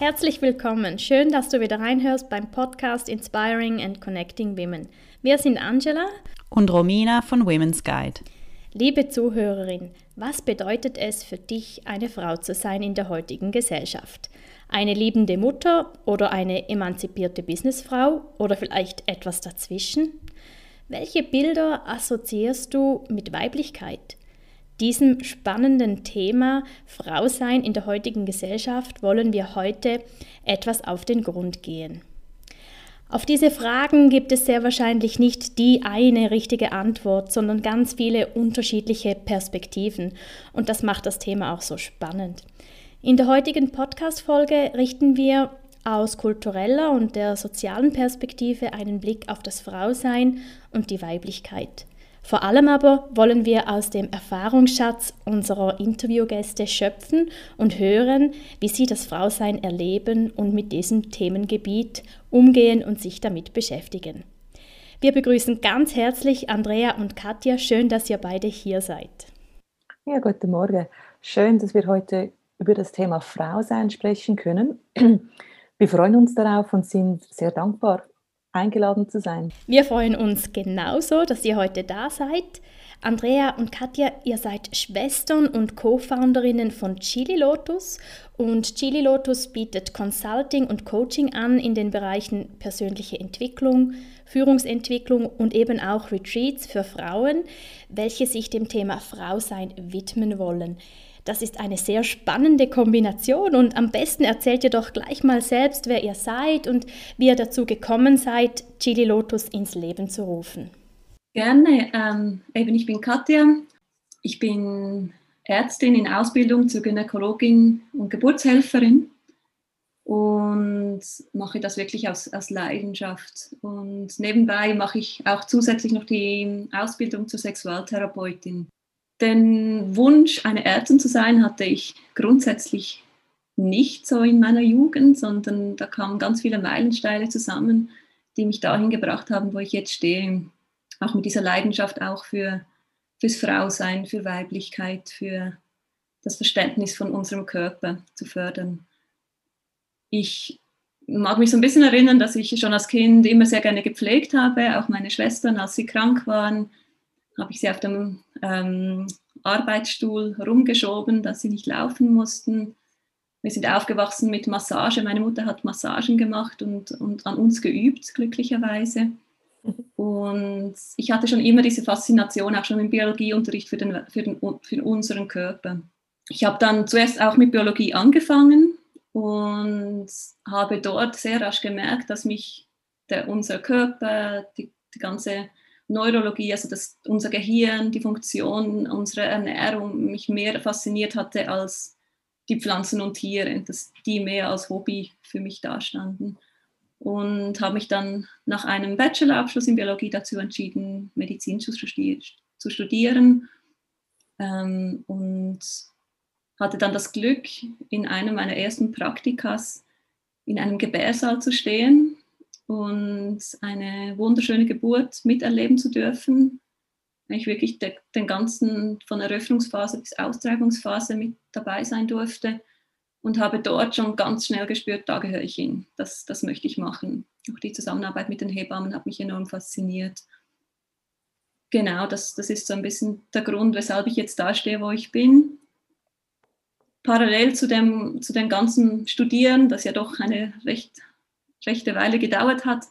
Herzlich willkommen. Schön, dass du wieder reinhörst beim Podcast Inspiring and Connecting Women. Wir sind Angela und Romina von Women's Guide. Liebe Zuhörerin, was bedeutet es für dich, eine Frau zu sein in der heutigen Gesellschaft? Eine liebende Mutter oder eine emanzipierte Businessfrau oder vielleicht etwas dazwischen? Welche Bilder assoziierst du mit Weiblichkeit? Diesem spannenden Thema Frau sein in der heutigen Gesellschaft wollen wir heute etwas auf den Grund gehen. Auf diese Fragen gibt es sehr wahrscheinlich nicht die eine richtige Antwort, sondern ganz viele unterschiedliche Perspektiven. Und das macht das Thema auch so spannend. In der heutigen Podcast-Folge richten wir aus kultureller und der sozialen Perspektive einen Blick auf das Frausein und die Weiblichkeit. Vor allem aber wollen wir aus dem Erfahrungsschatz unserer Interviewgäste schöpfen und hören, wie sie das Frausein erleben und mit diesem Themengebiet umgehen und sich damit beschäftigen. Wir begrüßen ganz herzlich Andrea und Katja. Schön, dass ihr beide hier seid. Ja, guten Morgen. Schön, dass wir heute über das Thema Frausein sprechen können. Wir freuen uns darauf und sind sehr dankbar eingeladen zu sein. Wir freuen uns genauso, dass ihr heute da seid. Andrea und Katja, ihr seid Schwestern und Co-Founderinnen von Chili Lotus und Chili Lotus bietet Consulting und Coaching an in den Bereichen persönliche Entwicklung, Führungsentwicklung und eben auch Retreats für Frauen, welche sich dem Thema Frausein widmen wollen. Das ist eine sehr spannende Kombination und am besten erzählt ihr doch gleich mal selbst, wer ihr seid und wie ihr dazu gekommen seid, Chili Lotus ins Leben zu rufen. Gerne. Ähm, eben, ich bin Katja. Ich bin Ärztin in Ausbildung zur Gynäkologin und Geburtshelferin und mache das wirklich aus, aus Leidenschaft. Und nebenbei mache ich auch zusätzlich noch die Ausbildung zur Sexualtherapeutin. Den Wunsch, eine Ärztin zu sein, hatte ich grundsätzlich nicht so in meiner Jugend, sondern da kamen ganz viele Meilensteine zusammen, die mich dahin gebracht haben, wo ich jetzt stehe. Auch mit dieser Leidenschaft auch für, fürs Frausein, für Weiblichkeit, für das Verständnis von unserem Körper zu fördern. Ich mag mich so ein bisschen erinnern, dass ich schon als Kind immer sehr gerne gepflegt habe, auch meine Schwestern, als sie krank waren, habe ich sie auf dem ähm, Arbeitsstuhl rumgeschoben, dass sie nicht laufen mussten. Wir sind aufgewachsen mit Massage. Meine Mutter hat Massagen gemacht und, und an uns geübt, glücklicherweise. Und ich hatte schon immer diese Faszination, auch schon im Biologieunterricht für, den, für, den, für unseren Körper. Ich habe dann zuerst auch mit Biologie angefangen und habe dort sehr rasch gemerkt, dass mich der, unser Körper, die, die ganze Neurologie, also das, unser Gehirn, die Funktion unserer Ernährung mich mehr fasziniert hatte als die Pflanzen und Tiere, dass die mehr als Hobby für mich dastanden. Und habe mich dann nach einem Bachelorabschluss in Biologie dazu entschieden, Medizin zu, studi zu studieren. Ähm, und hatte dann das Glück, in einem meiner ersten Praktikas in einem Gebärsaal zu stehen und eine wunderschöne Geburt miterleben zu dürfen. Ich wirklich de, den ganzen von Eröffnungsphase bis Austragungsphase mit dabei sein durfte und habe dort schon ganz schnell gespürt, da gehöre ich hin. Das, das möchte ich machen. Auch die Zusammenarbeit mit den Hebammen hat mich enorm fasziniert. Genau, das, das ist so ein bisschen der Grund, weshalb ich jetzt da stehe, wo ich bin. Parallel zu dem, zu dem ganzen Studieren, das ja doch eine recht rechte Weile gedauert hat,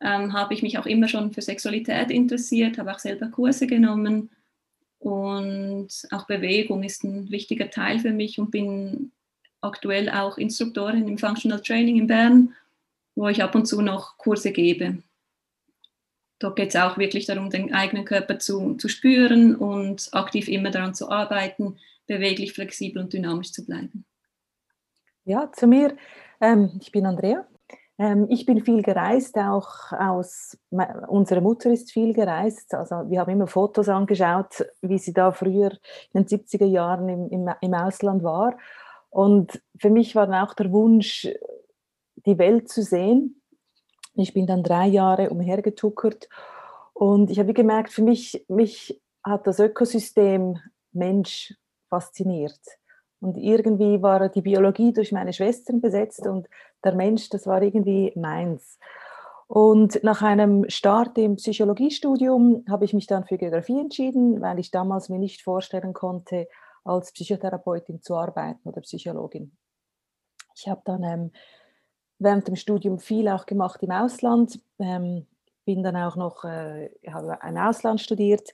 ähm, habe ich mich auch immer schon für Sexualität interessiert, habe auch selber Kurse genommen und auch Bewegung ist ein wichtiger Teil für mich und bin aktuell auch Instruktorin im Functional Training in Bern, wo ich ab und zu noch Kurse gebe. Dort geht es auch wirklich darum, den eigenen Körper zu, zu spüren und aktiv immer daran zu arbeiten, beweglich, flexibel und dynamisch zu bleiben. Ja, zu mir. Ähm, ich bin Andrea, ich bin viel gereist, auch aus, unsere Mutter ist viel gereist. Also wir haben immer Fotos angeschaut, wie sie da früher in den 70er Jahren im, im, im Ausland war. Und für mich war dann auch der Wunsch, die Welt zu sehen. Ich bin dann drei Jahre umhergetuckert und ich habe gemerkt, für mich, mich hat das Ökosystem Mensch fasziniert. Und irgendwie war die Biologie durch meine Schwestern besetzt und der Mensch, das war irgendwie meins. Und nach einem Start im Psychologiestudium habe ich mich dann für Geografie entschieden, weil ich damals mir nicht vorstellen konnte, als Psychotherapeutin zu arbeiten oder Psychologin. Ich habe dann ähm, während dem Studium viel auch gemacht im Ausland, ähm, bin dann auch noch, äh, habe ein Ausland studiert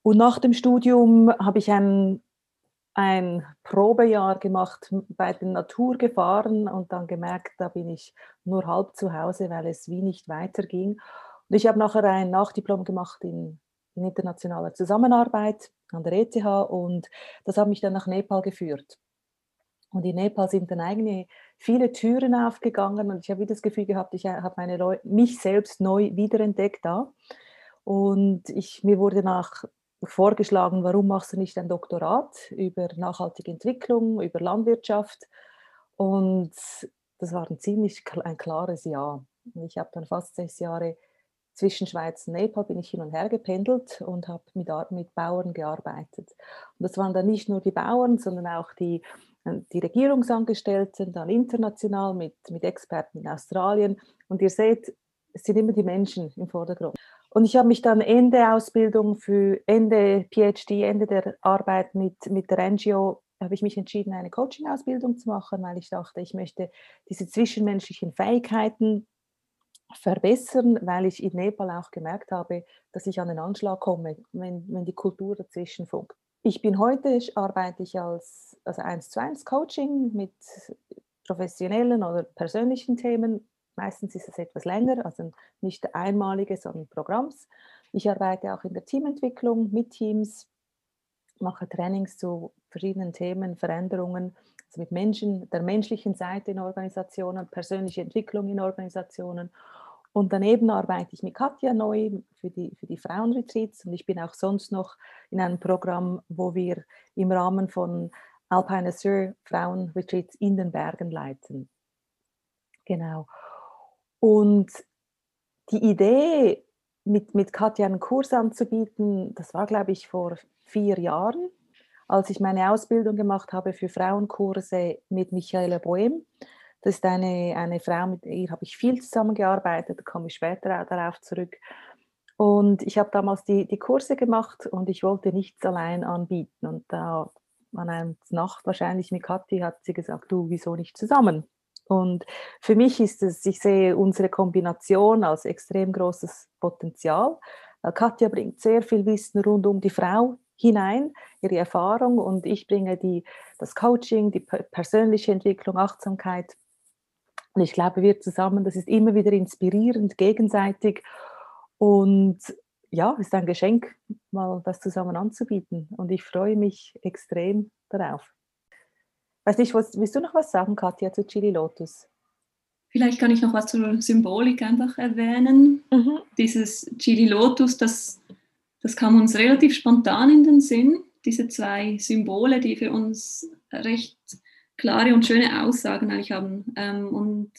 und nach dem Studium habe ich ein ein Probejahr gemacht bei den Naturgefahren und dann gemerkt, da bin ich nur halb zu Hause, weil es wie nicht weiterging. Und ich habe nachher ein Nachdiplom gemacht in, in internationaler Zusammenarbeit an der ETH und das hat mich dann nach Nepal geführt. Und in Nepal sind dann eigene viele Türen aufgegangen und ich habe wieder das Gefühl gehabt, ich habe meine mich selbst neu wiederentdeckt da. Und ich, mir wurde nach vorgeschlagen, warum machst du nicht ein Doktorat über nachhaltige Entwicklung, über Landwirtschaft? Und das war ein ziemlich ein klares Ja. Ich habe dann fast sechs Jahre zwischen Schweiz und Nepal bin ich hin und her gependelt und habe mit, mit Bauern gearbeitet. Und das waren dann nicht nur die Bauern, sondern auch die, die Regierungsangestellten, dann international mit, mit Experten in Australien. Und ihr seht, es sind immer die Menschen im Vordergrund. Und ich habe mich dann Ende Ausbildung für Ende PhD, Ende der Arbeit mit, mit der NGO, habe ich mich entschieden, eine Coaching-Ausbildung zu machen, weil ich dachte, ich möchte diese zwischenmenschlichen Fähigkeiten verbessern, weil ich in Nepal auch gemerkt habe, dass ich an den Anschlag komme, wenn, wenn die Kultur dazwischen funkt. Ich bin heute, arbeite ich als also 1 zu 1 Coaching mit professionellen oder persönlichen Themen Meistens ist es etwas länger, also nicht einmalige, sondern Programms. Ich arbeite auch in der Teamentwicklung mit Teams, mache Trainings zu verschiedenen Themen, Veränderungen, also mit Menschen, der menschlichen Seite in Organisationen, persönliche Entwicklung in Organisationen. Und daneben arbeite ich mit Katja neu für die, für die Frauenretreats und ich bin auch sonst noch in einem Programm, wo wir im Rahmen von Alpine Sur Frauenretreats in den Bergen leiten. Genau. Und die Idee, mit, mit Katja einen Kurs anzubieten, das war, glaube ich, vor vier Jahren, als ich meine Ausbildung gemacht habe für Frauenkurse mit Michaela Boehm. Das ist eine, eine Frau, mit ihr habe ich viel zusammengearbeitet, da komme ich später auch darauf zurück. Und ich habe damals die, die Kurse gemacht und ich wollte nichts allein anbieten. Und da an einer Nacht wahrscheinlich mit Kathi hat sie gesagt, du, wieso nicht zusammen? Und für mich ist es, ich sehe unsere Kombination als extrem großes Potenzial. Katja bringt sehr viel Wissen rund um die Frau hinein, ihre Erfahrung und ich bringe die, das Coaching, die persönliche Entwicklung, Achtsamkeit. Und ich glaube, wir zusammen, das ist immer wieder inspirierend, gegenseitig und ja, ist ein Geschenk, mal das zusammen anzubieten. Und ich freue mich extrem darauf. Weiß nicht, was, willst du noch was sagen, Katja, zu Chili Lotus? Vielleicht kann ich noch was zur Symbolik einfach erwähnen. Mhm. Dieses Chili Lotus, das, das kam uns relativ spontan in den Sinn. Diese zwei Symbole, die für uns recht klare und schöne Aussagen eigentlich haben. Ähm, und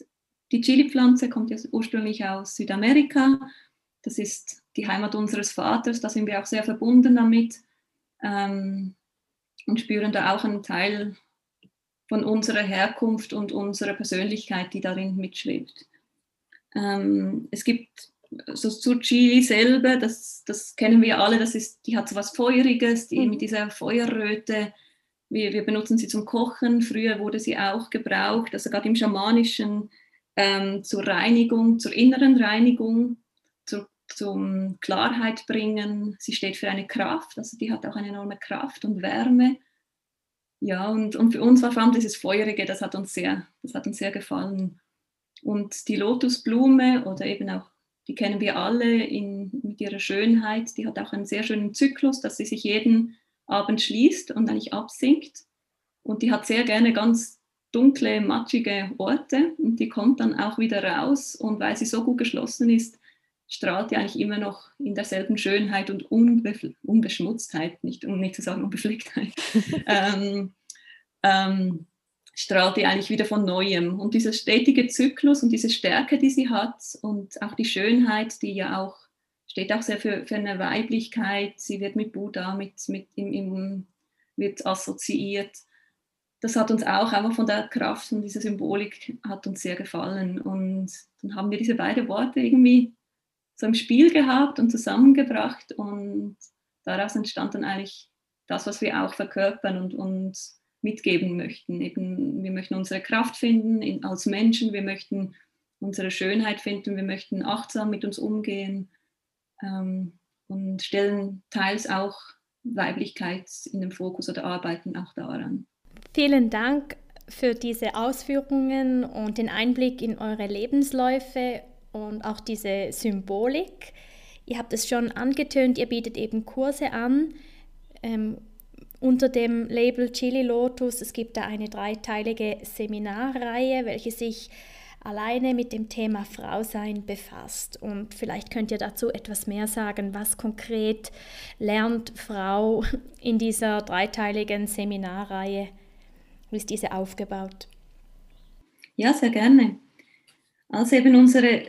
die Chili-Pflanze kommt ja ursprünglich aus Südamerika. Das ist die Heimat unseres Vaters. Da sind wir auch sehr verbunden damit ähm, und spüren da auch einen Teil von unserer Herkunft und unserer Persönlichkeit, die darin mitschwebt. Ähm, es gibt so zu Chili selber, das, das kennen wir alle, das ist, die hat so was Feuriges, die mhm. mit dieser Feuerröte. Wir, wir benutzen sie zum Kochen. Früher wurde sie auch gebraucht, also gerade im Schamanischen ähm, zur Reinigung, zur inneren Reinigung, zur, zum Klarheit bringen. Sie steht für eine Kraft, also die hat auch eine enorme Kraft und Wärme. Ja, und, und für uns war vor allem dieses Feurige, das hat uns sehr, das hat uns sehr gefallen. Und die Lotusblume oder eben auch, die kennen wir alle in, mit ihrer Schönheit, die hat auch einen sehr schönen Zyklus, dass sie sich jeden Abend schließt und eigentlich absinkt. Und die hat sehr gerne ganz dunkle, matschige Orte und die kommt dann auch wieder raus und weil sie so gut geschlossen ist, strahlt die eigentlich immer noch in derselben Schönheit und Unbe Unbeschmutztheit, nicht, um nicht zu sagen Unbeflecktheit, ähm, ähm, strahlt die eigentlich wieder von Neuem. Und dieser stetige Zyklus und diese Stärke, die sie hat und auch die Schönheit, die ja auch, steht auch sehr für, für eine Weiblichkeit, sie wird mit Buddha, mit, mit im, im, wird assoziiert. Das hat uns auch einfach von der Kraft und dieser Symbolik hat uns sehr gefallen. Und dann haben wir diese beiden Worte irgendwie so im Spiel gehabt und zusammengebracht und daraus entstand dann eigentlich das, was wir auch verkörpern und uns mitgeben möchten. Eben, wir möchten unsere Kraft finden in, als Menschen, wir möchten unsere Schönheit finden, wir möchten achtsam mit uns umgehen ähm, und stellen teils auch Weiblichkeit in den Fokus oder arbeiten auch daran. Vielen Dank für diese Ausführungen und den Einblick in eure Lebensläufe und auch diese Symbolik. Ihr habt es schon angetönt, ihr bietet eben Kurse an. Ähm, unter dem Label Chili Lotus. Es gibt da eine dreiteilige Seminarreihe, welche sich alleine mit dem Thema Frausein befasst. Und vielleicht könnt ihr dazu etwas mehr sagen, was konkret lernt Frau in dieser dreiteiligen Seminarreihe? Wie ist diese aufgebaut? Ja, sehr gerne. Also eben unsere,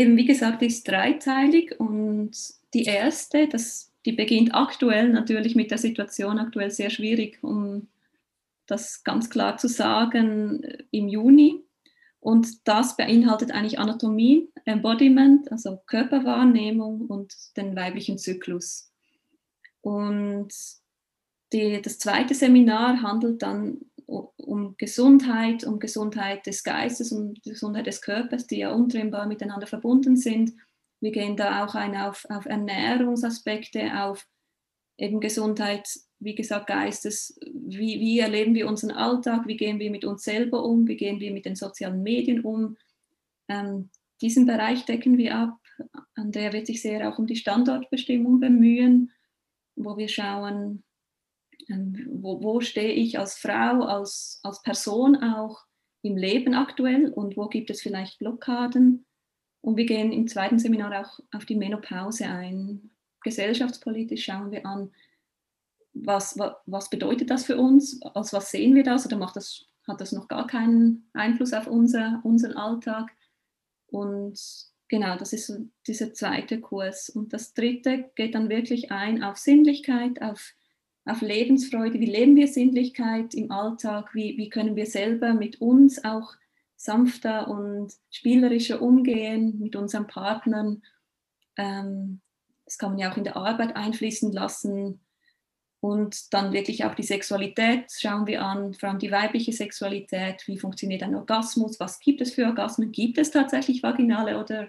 eben wie gesagt, ist dreiteilig und die erste, das die beginnt aktuell natürlich mit der Situation aktuell sehr schwierig, um das ganz klar zu sagen, äh, im Juni. Und das beinhaltet eigentlich Anatomie, Embodiment, also Körperwahrnehmung und den weiblichen Zyklus. Und die, das zweite Seminar handelt dann um Gesundheit, um Gesundheit des Geistes, um Gesundheit des Körpers, die ja untrennbar miteinander verbunden sind wir gehen da auch ein auf, auf Ernährungsaspekte, auf eben Gesundheit, wie gesagt, Geistes, wie, wie erleben wir unseren Alltag, wie gehen wir mit uns selber um, wie gehen wir mit den sozialen Medien um. Ähm, diesen Bereich decken wir ab. Andrea wird sich sehr auch um die Standortbestimmung bemühen, wo wir schauen, wo, wo stehe ich als Frau, als, als Person auch im Leben aktuell und wo gibt es vielleicht Blockaden und wir gehen im zweiten Seminar auch auf die Menopause ein. Gesellschaftspolitisch schauen wir an, was, was, bedeutet das für uns, als was sehen wir das oder macht das, hat das noch gar keinen Einfluss auf unser, unseren Alltag. Und genau, das ist dieser zweite Kurs. Und das dritte geht dann wirklich ein auf Sinnlichkeit, auf, auf Lebensfreude. Wie leben wir Sinnlichkeit im Alltag? Wie, wie können wir selber mit uns auch sanfter und spielerischer umgehen mit unseren Partnern. Ähm, das kann man ja auch in der Arbeit einfließen lassen. Und dann wirklich auch die Sexualität schauen wir an, vor allem die weibliche Sexualität. Wie funktioniert ein Orgasmus? Was gibt es für Orgasmen? Gibt es tatsächlich vaginale oder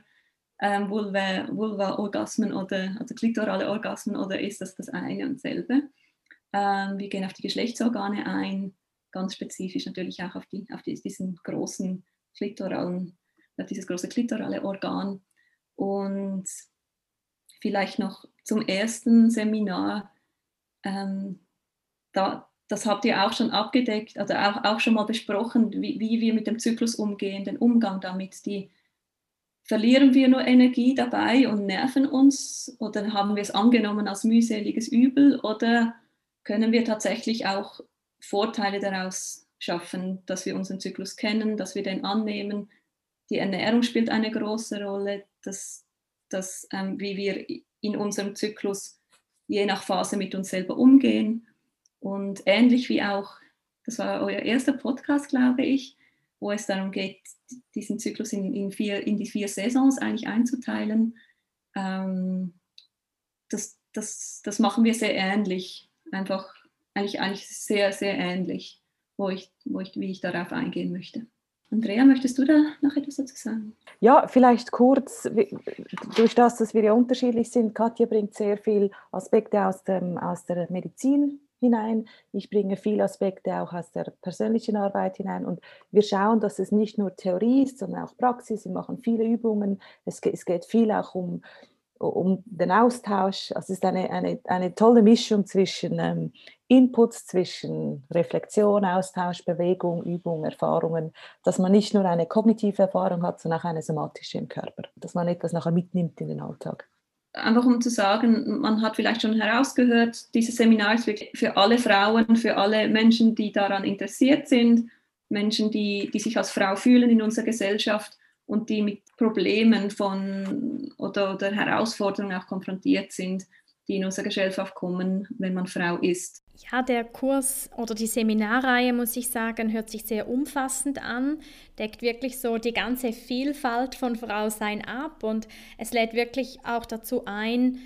ähm, Vulva-Orgasmen oder also klitorale Orgasmen oder ist das das eine und selbe? Ähm, wir gehen auf die Geschlechtsorgane ein ganz spezifisch natürlich auch auf, die, auf die, diesen großen klitoralen, auf dieses große klitorale Organ. Und vielleicht noch zum ersten Seminar, ähm, da, das habt ihr auch schon abgedeckt, also auch, auch schon mal besprochen, wie, wie wir mit dem Zyklus umgehen, den Umgang damit. Die, verlieren wir nur Energie dabei und nerven uns oder haben wir es angenommen als mühseliges Übel oder können wir tatsächlich auch Vorteile daraus schaffen, dass wir unseren Zyklus kennen, dass wir den annehmen. Die Ernährung spielt eine große Rolle, dass, dass ähm, wie wir in unserem Zyklus je nach Phase mit uns selber umgehen. Und ähnlich wie auch, das war euer erster Podcast, glaube ich, wo es darum geht, diesen Zyklus in, in, vier, in die vier Saisons eigentlich einzuteilen. Ähm, das, das, das machen wir sehr ähnlich. Einfach eigentlich, eigentlich sehr, sehr ähnlich, wo ich, wo ich, wie ich darauf eingehen möchte. Andrea, möchtest du da noch etwas dazu sagen? Ja, vielleicht kurz, durch das, dass wir ja unterschiedlich sind, Katja bringt sehr viele Aspekte aus, dem, aus der Medizin hinein. Ich bringe viele Aspekte auch aus der persönlichen Arbeit hinein und wir schauen, dass es nicht nur Theorie ist, sondern auch Praxis. Wir machen viele Übungen. Es, es geht viel auch um um den Austausch. Also es ist eine, eine, eine tolle Mischung zwischen ähm, Inputs, zwischen Reflexion, Austausch, Bewegung, Übung, Erfahrungen, dass man nicht nur eine kognitive Erfahrung hat, sondern auch eine somatische im Körper, dass man etwas nachher mitnimmt in den Alltag. Einfach um zu sagen, man hat vielleicht schon herausgehört, dieses Seminar ist wirklich für alle Frauen, für alle Menschen, die daran interessiert sind, Menschen, die, die sich als Frau fühlen in unserer Gesellschaft und die mit Problemen von oder, oder Herausforderungen auch konfrontiert sind, die in unserer Gesellschaft kommen, wenn man Frau ist. Ja, der Kurs oder die Seminarreihe, muss ich sagen, hört sich sehr umfassend an, deckt wirklich so die ganze Vielfalt von Frausein ab und es lädt wirklich auch dazu ein,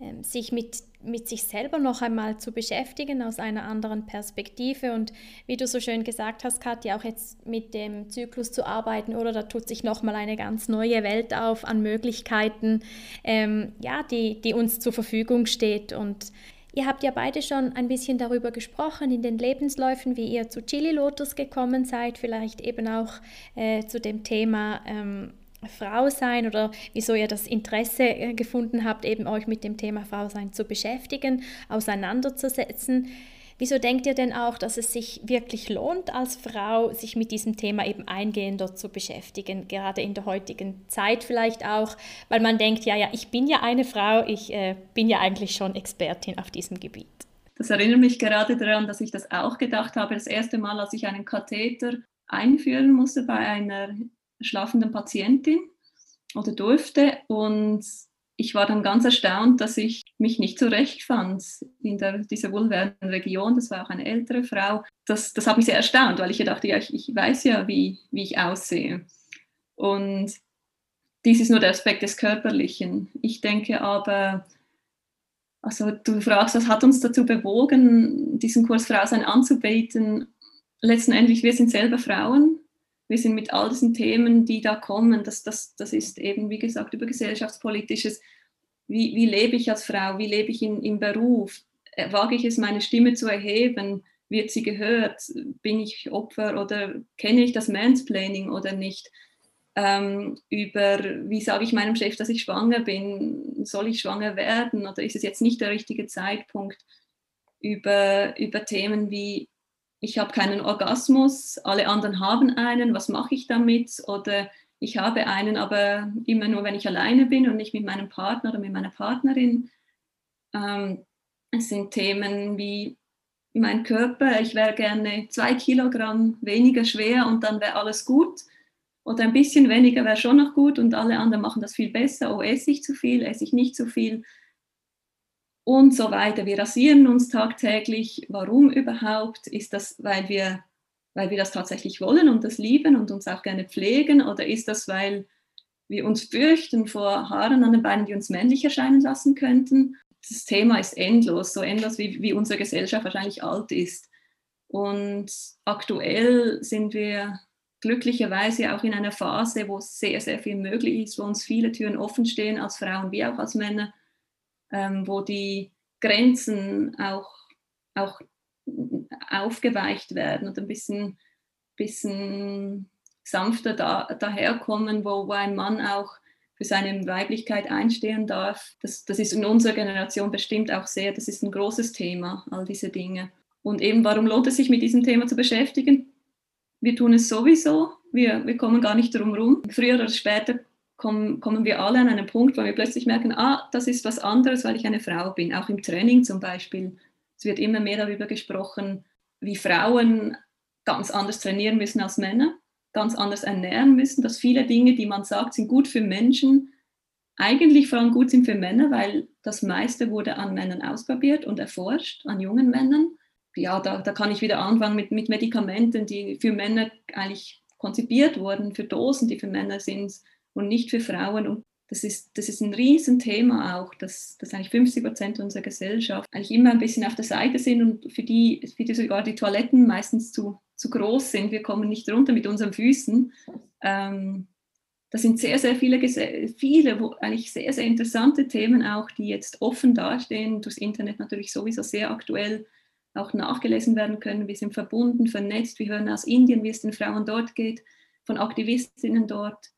ähm, sich mit, mit sich selber noch einmal zu beschäftigen aus einer anderen Perspektive. Und wie du so schön gesagt hast, Katja, auch jetzt mit dem Zyklus zu arbeiten oder da tut sich noch mal eine ganz neue Welt auf an Möglichkeiten, ähm, ja, die, die uns zur Verfügung steht. Und Ihr habt ja beide schon ein bisschen darüber gesprochen in den Lebensläufen, wie ihr zu Chili Lotus gekommen seid, vielleicht eben auch äh, zu dem Thema ähm, Frau sein oder wieso ihr das Interesse äh, gefunden habt, eben euch mit dem Thema Frau sein zu beschäftigen, auseinanderzusetzen. Wieso denkt ihr denn auch, dass es sich wirklich lohnt, als Frau sich mit diesem Thema eben eingehender zu beschäftigen, gerade in der heutigen Zeit vielleicht auch, weil man denkt, ja, ja, ich bin ja eine Frau, ich äh, bin ja eigentlich schon Expertin auf diesem Gebiet. Das erinnert mich gerade daran, dass ich das auch gedacht habe, das erste Mal, als ich einen Katheter einführen musste bei einer schlafenden Patientin oder durfte. Und ich war dann ganz erstaunt, dass ich mich nicht zurechtfand in der, dieser vulvärenden Region. Das war auch eine ältere Frau. Das, das hat mich sehr erstaunt, weil ich dachte, ja, ich, ich weiß ja, wie, wie ich aussehe. Und dies ist nur der Aspekt des Körperlichen. Ich denke aber, also du fragst, was hat uns dazu bewogen, diesen Kurs Frau sein anzubieten? Letztendlich, wir sind selber Frauen wir sind mit all diesen Themen, die da kommen, das, das, das ist eben, wie gesagt, über gesellschaftspolitisches, wie, wie lebe ich als Frau, wie lebe ich in, im Beruf, äh, wage ich es, meine Stimme zu erheben, wird sie gehört, bin ich Opfer oder kenne ich das Mansplaining oder nicht, ähm, über, wie sage ich meinem Chef, dass ich schwanger bin, soll ich schwanger werden? Oder ist es jetzt nicht der richtige Zeitpunkt, über, über Themen wie ich habe keinen Orgasmus, alle anderen haben einen, was mache ich damit? Oder ich habe einen, aber immer nur, wenn ich alleine bin und nicht mit meinem Partner oder mit meiner Partnerin. Ähm, es sind Themen wie mein Körper, ich wäre gerne zwei Kilogramm weniger schwer und dann wäre alles gut. Oder ein bisschen weniger wäre schon noch gut und alle anderen machen das viel besser. Oh, esse ich zu viel, esse ich nicht zu viel und so weiter. Wir rasieren uns tagtäglich. Warum überhaupt? Ist das, weil wir, weil wir das tatsächlich wollen und das lieben und uns auch gerne pflegen? Oder ist das, weil wir uns fürchten vor Haaren an den Beinen, die uns männlich erscheinen lassen könnten? Das Thema ist endlos, so endlos wie, wie unsere Gesellschaft wahrscheinlich alt ist. Und aktuell sind wir glücklicherweise auch in einer Phase, wo sehr, sehr viel möglich ist, wo uns viele Türen offen stehen, als Frauen wie auch als Männer ähm, wo die Grenzen auch, auch aufgeweicht werden und ein bisschen, bisschen sanfter da, daherkommen, wo, wo ein Mann auch für seine Weiblichkeit einstehen darf. Das, das ist in unserer Generation bestimmt auch sehr, das ist ein großes Thema, all diese Dinge. Und eben, warum lohnt es sich mit diesem Thema zu beschäftigen? Wir tun es sowieso, wir, wir kommen gar nicht drum herum. Früher oder später kommen, kommen wir alle an einen Punkt, wo wir plötzlich merken, ah, das ist was anderes, weil ich eine Frau bin. Auch im Training zum Beispiel. Es wird immer mehr darüber gesprochen, wie Frauen ganz anders trainieren müssen als Männer, ganz anders ernähren müssen, dass viele Dinge, die man sagt, sind gut für Menschen, eigentlich vor allem gut sind für Männer, weil das meiste wurde an Männern ausprobiert und erforscht, an jungen Männern. Ja, da, da kann ich wieder anfangen mit, mit Medikamenten, die für Männer eigentlich konzipiert wurden, für Dosen, die für Männer sind, und nicht für Frauen. Und das ist, das ist ein Riesenthema auch, dass, dass eigentlich 50 Prozent unserer Gesellschaft eigentlich immer ein bisschen auf der Seite sind und für die, für die sogar die Toiletten meistens zu, zu groß sind. Wir kommen nicht runter mit unseren Füßen. Ähm, das sind sehr, sehr viele, viele, wo eigentlich sehr, sehr interessante Themen auch, die jetzt offen dastehen, durchs Internet natürlich sowieso sehr aktuell auch nachgelesen werden können. Wir sind verbunden, vernetzt. Wir hören aus Indien, wie es den Frauen dort geht, von Aktivistinnen dort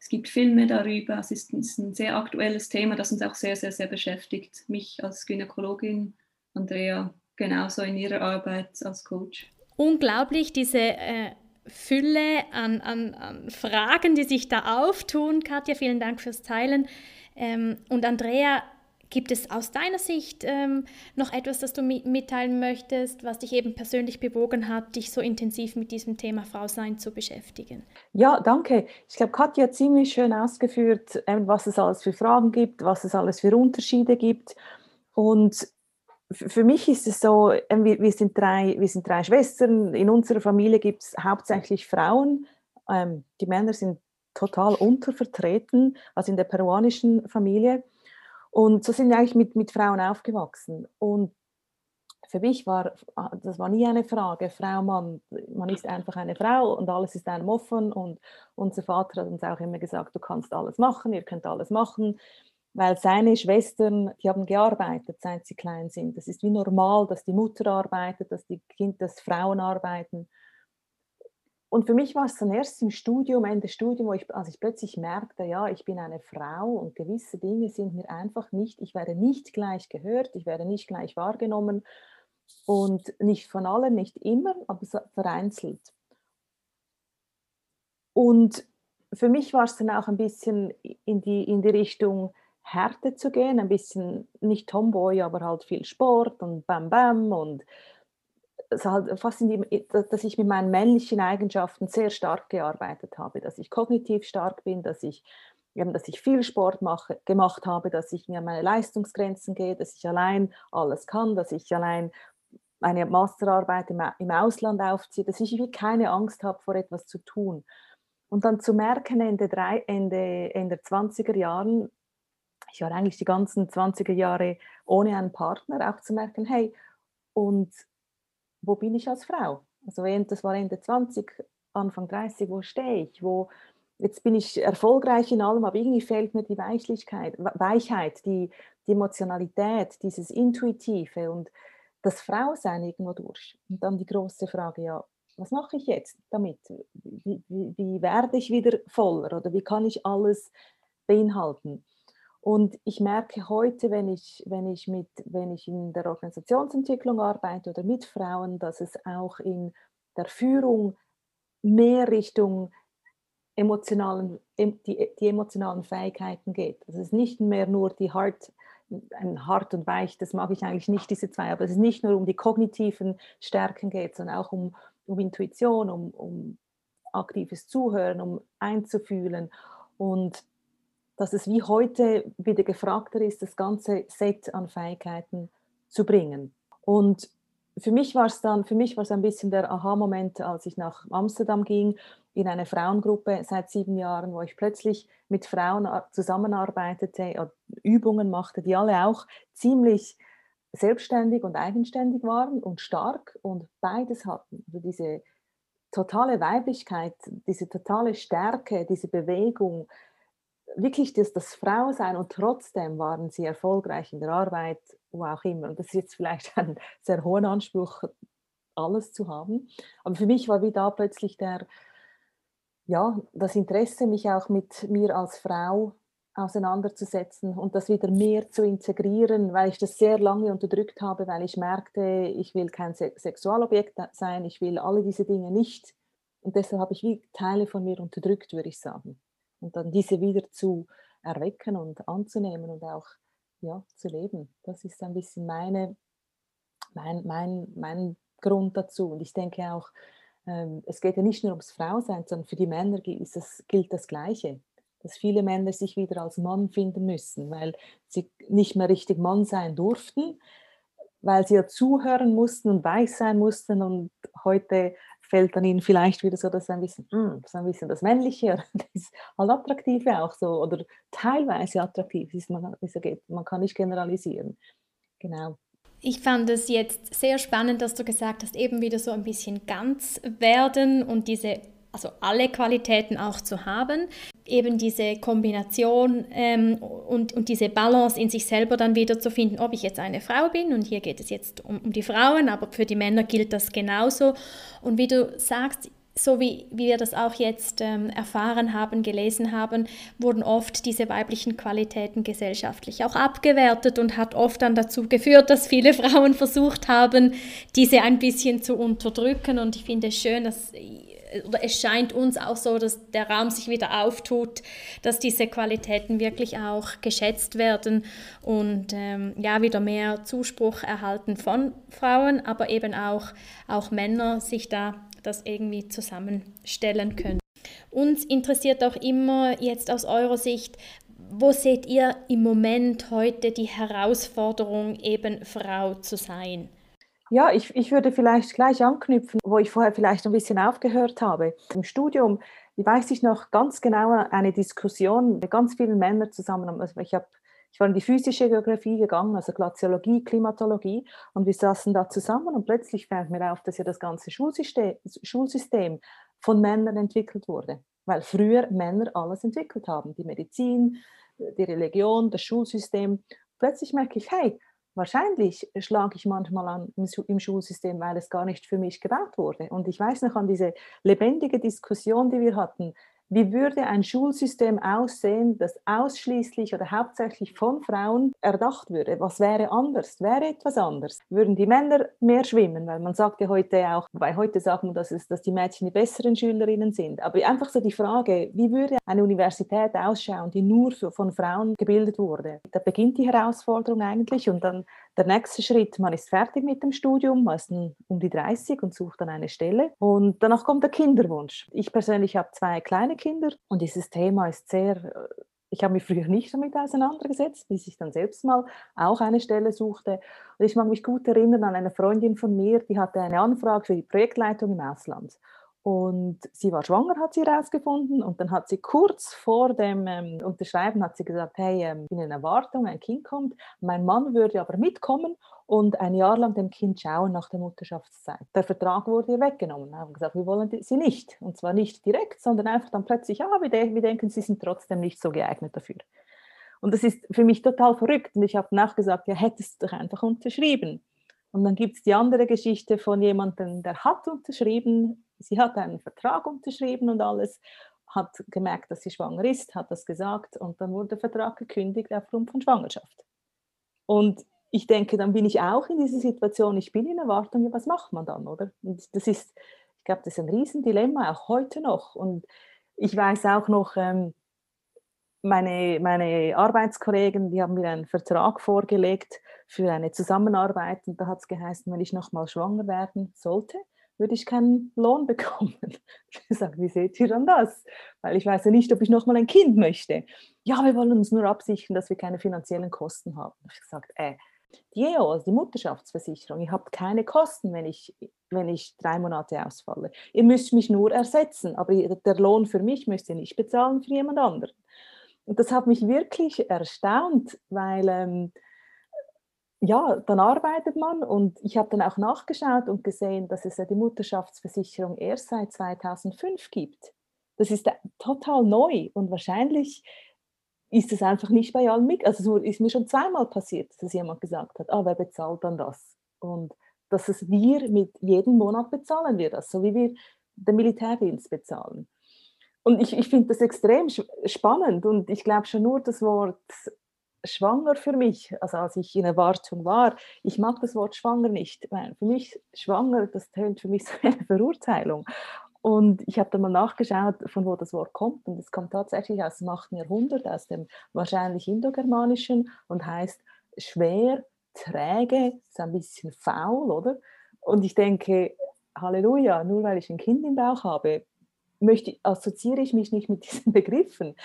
Es gibt Filme darüber. Es ist, ein sehr aktuelles Thema, das uns auch sehr, sehr, sehr beschäftigt. Mich als Gynäkologin, Andrea genauso in ihrer Arbeit als Coach. Unglaublich, diese äh, Fülle an, an, an, Fragen, die sich da auftun. Katja, vielen Dank fürs Teilen. Ähm, und Andrea, Gibt es aus deiner Sicht ähm, noch etwas, das du mitteilen möchtest, was dich eben persönlich bewogen hat, dich so intensiv mit diesem Thema Frausein zu beschäftigen? Ja, danke. Ich glaube, Katja hat ziemlich schön ausgeführt, was es alles für Fragen gibt, was es alles für Unterschiede gibt. Und für mich ist es so, wir sind drei, wir sind drei Schwestern. In unserer Familie gibt es hauptsächlich Frauen. Ähm, die Männer sind total untervertreten, also in der peruanischen Familie. Und so sind wir eigentlich mit, mit Frauen aufgewachsen. Und für mich war, das war nie eine Frage, Frau, Mann, man ist einfach eine Frau und alles ist einem offen. Und unser Vater hat uns auch immer gesagt, du kannst alles machen, ihr könnt alles machen, weil seine Schwestern, die haben gearbeitet, seit sie klein sind. Das ist wie normal, dass die Mutter arbeitet, dass die Kind, dass Frauen arbeiten. Und für mich war es dann erst im Studium, Ende Studium, wo ich, als ich plötzlich merkte, ja, ich bin eine Frau und gewisse Dinge sind mir einfach nicht, ich werde nicht gleich gehört, ich werde nicht gleich wahrgenommen und nicht von allen, nicht immer, aber vereinzelt. Und für mich war es dann auch ein bisschen in die, in die Richtung Härte zu gehen, ein bisschen nicht Tomboy, aber halt viel Sport und Bam Bam und fast die, dass ich mit meinen männlichen Eigenschaften sehr stark gearbeitet habe, dass ich kognitiv stark bin, dass ich, dass ich viel Sport mache, gemacht habe, dass ich mir meine Leistungsgrenzen gehe, dass ich allein alles kann, dass ich allein eine Masterarbeit im, im Ausland aufziehe, dass ich keine Angst habe, vor etwas zu tun. Und dann zu merken, Ende, drei, Ende, Ende 20er Jahren, ich war eigentlich die ganzen 20er Jahre ohne einen Partner, auch zu merken, hey, und wo bin ich als Frau? Also das war Ende 20, Anfang 30, wo stehe ich? Wo, jetzt bin ich erfolgreich in allem, aber irgendwie fehlt mir die Weichlichkeit, Weichheit, die, die Emotionalität, dieses Intuitive und das Frausein irgendwo durch. Und dann die große Frage, ja, was mache ich jetzt damit? Wie, wie, wie werde ich wieder voller oder wie kann ich alles beinhalten? Und ich merke heute, wenn ich, wenn ich, mit, wenn ich in der Organisationsentwicklung arbeite oder mit Frauen, dass es auch in der Führung mehr Richtung emotionalen, die, die emotionalen Fähigkeiten geht. Dass es nicht mehr nur die hart, ein hart und weich, das mag ich eigentlich nicht, diese zwei, aber es ist nicht nur um die kognitiven Stärken geht, sondern auch um, um Intuition, um, um aktives Zuhören, um einzufühlen. Und dass es wie heute wieder gefragter ist, das ganze Set an Fähigkeiten zu bringen. Und für mich war es dann, für mich war es ein bisschen der Aha-Moment, als ich nach Amsterdam ging, in eine Frauengruppe seit sieben Jahren, wo ich plötzlich mit Frauen zusammenarbeitete, Übungen machte, die alle auch ziemlich selbstständig und eigenständig waren und stark und beides hatten. Also diese totale Weiblichkeit, diese totale Stärke, diese Bewegung, wirklich das, das Frausein und trotzdem waren sie erfolgreich in der Arbeit, wo auch immer. Und das ist jetzt vielleicht ein sehr hoher Anspruch, alles zu haben. Aber für mich war wie da plötzlich der, ja, das Interesse, mich auch mit mir als Frau auseinanderzusetzen und das wieder mehr zu integrieren, weil ich das sehr lange unterdrückt habe, weil ich merkte, ich will kein Sexualobjekt sein, ich will alle diese Dinge nicht. Und deshalb habe ich wie Teile von mir unterdrückt, würde ich sagen und dann diese wieder zu erwecken und anzunehmen und auch ja, zu leben. Das ist ein bisschen meine, mein, mein, mein Grund dazu. Und ich denke auch, ähm, es geht ja nicht nur ums Frausein, sondern für die Männer gilt das, gilt das Gleiche. Dass viele Männer sich wieder als Mann finden müssen, weil sie nicht mehr richtig Mann sein durften, weil sie ja zuhören mussten und weich sein mussten und heute fällt dann ihnen vielleicht wieder so, dass ein bisschen, mm, so ein bisschen das Männliche, das halt Attraktive auch so oder teilweise attraktiv ist. Man, man kann nicht generalisieren. Genau. Ich fand es jetzt sehr spannend, dass du gesagt hast, eben wieder so ein bisschen ganz werden und diese also alle Qualitäten auch zu haben, eben diese Kombination ähm, und, und diese Balance in sich selber dann wieder zu finden, ob ich jetzt eine Frau bin und hier geht es jetzt um, um die Frauen, aber für die Männer gilt das genauso. Und wie du sagst, so wie, wie wir das auch jetzt ähm, erfahren haben, gelesen haben, wurden oft diese weiblichen Qualitäten gesellschaftlich auch abgewertet und hat oft dann dazu geführt, dass viele Frauen versucht haben, diese ein bisschen zu unterdrücken. Und ich finde es schön, dass oder es scheint uns auch so, dass der Raum sich wieder auftut, dass diese Qualitäten wirklich auch geschätzt werden und ähm, ja wieder mehr Zuspruch erhalten von Frauen, aber eben auch, auch Männer sich da das irgendwie zusammenstellen können. Uns interessiert auch immer jetzt aus eurer Sicht, wo seht ihr im Moment heute die Herausforderung, eben Frau zu sein? Ja, ich, ich würde vielleicht gleich anknüpfen, wo ich vorher vielleicht ein bisschen aufgehört habe. Im Studium weiß ich noch ganz genau eine Diskussion mit ganz vielen Männern zusammen. Also ich habe ich war in die physische Geografie gegangen, also Glaziologie, Klimatologie, und wir saßen da zusammen und plötzlich fällt mir auf, dass ja das ganze Schulsystem, Schulsystem von Männern entwickelt wurde, weil früher Männer alles entwickelt haben, die Medizin, die Religion, das Schulsystem. Plötzlich merke ich, hey, wahrscheinlich schlage ich manchmal an im Schulsystem, weil es gar nicht für mich gebaut wurde. Und ich weiß noch an diese lebendige Diskussion, die wir hatten, wie würde ein Schulsystem aussehen, das ausschließlich oder hauptsächlich von Frauen erdacht würde? Was wäre anders? Wäre etwas anders? Würden die Männer mehr schwimmen? Weil man sagt ja heute auch, wobei heute sagt man, dass, es, dass die Mädchen die besseren Schülerinnen sind. Aber einfach so die Frage, wie würde eine Universität ausschauen, die nur für, von Frauen gebildet wurde? Da beginnt die Herausforderung eigentlich und dann der nächste Schritt, man ist fertig mit dem Studium, man ist um die 30 und sucht dann eine Stelle. Und danach kommt der Kinderwunsch. Ich persönlich habe zwei kleine Kinder und dieses Thema ist sehr äh, ich habe mich früher nicht damit auseinandergesetzt, bis ich dann selbst mal auch eine Stelle suchte. Und ich mag mich gut erinnern an eine Freundin von mir, die hatte eine Anfrage für die Projektleitung im Ausland. Und sie war schwanger, hat sie herausgefunden. Und dann hat sie kurz vor dem ähm, Unterschreiben hat sie gesagt, hey, ähm, ich bin in Erwartung, ein Kind kommt. Mein Mann würde aber mitkommen und ein Jahr lang dem Kind schauen nach der Mutterschaftszeit. Der Vertrag wurde ihr weggenommen. Wir haben gesagt, wir wollen sie nicht. Und zwar nicht direkt, sondern einfach dann plötzlich, ah, wir, de wir denken, sie sind trotzdem nicht so geeignet dafür. Und das ist für mich total verrückt. Und ich habe nachgesagt, ja, hättest du doch einfach unterschrieben. Und dann gibt es die andere Geschichte von jemandem, der hat unterschrieben, sie hat einen Vertrag unterschrieben und alles, hat gemerkt, dass sie schwanger ist, hat das gesagt und dann wurde der Vertrag gekündigt aufgrund von Schwangerschaft. Und ich denke, dann bin ich auch in dieser Situation, ich bin in Erwartung, ja, was macht man dann, oder? Und das ist, ich glaube, das ist ein Riesendilemma, auch heute noch. Und ich weiß auch noch, ähm, meine, meine Arbeitskollegen, die haben mir einen Vertrag vorgelegt für eine Zusammenarbeit und da hat es geheißen, wenn ich nochmal schwanger werden sollte, würde ich keinen Lohn bekommen. Ich sage, wie seht ihr dann das? Weil ich weiß ja nicht, ob ich nochmal ein Kind möchte. Ja, wir wollen uns nur absichern, dass wir keine finanziellen Kosten haben. Ich gesagt, äh, die EO, die Mutterschaftsversicherung, ihr habt keine Kosten, wenn ich, wenn ich drei Monate ausfalle. Ihr müsst mich nur ersetzen, aber der Lohn für mich müsst ihr nicht bezahlen für jemand anderen. Und das hat mich wirklich erstaunt, weil ähm, ja, dann arbeitet man und ich habe dann auch nachgeschaut und gesehen, dass es ja die Mutterschaftsversicherung erst seit 2005 gibt. Das ist total neu und wahrscheinlich ist es einfach nicht bei allen mit. Also so ist mir schon zweimal passiert, dass jemand gesagt hat, ah, wer bezahlt dann das? Und dass es wir mit jedem Monat bezahlen wir das, so wie wir den Militärdienst bezahlen. Und ich, ich finde das extrem spannend und ich glaube schon nur das Wort schwanger für mich, also als ich in Erwartung war, ich mag das Wort schwanger nicht. Für mich schwanger, das tönt für mich so eine Verurteilung. Und ich habe dann mal nachgeschaut, von wo das Wort kommt. Und es kommt tatsächlich aus dem 8. Jahrhundert, aus dem wahrscheinlich Indogermanischen und heißt schwer, träge, ist ein bisschen faul, oder? Und ich denke, Halleluja, nur weil ich ein Kind im Bauch habe, möchte, assoziiere ich mich nicht mit diesen Begriffen.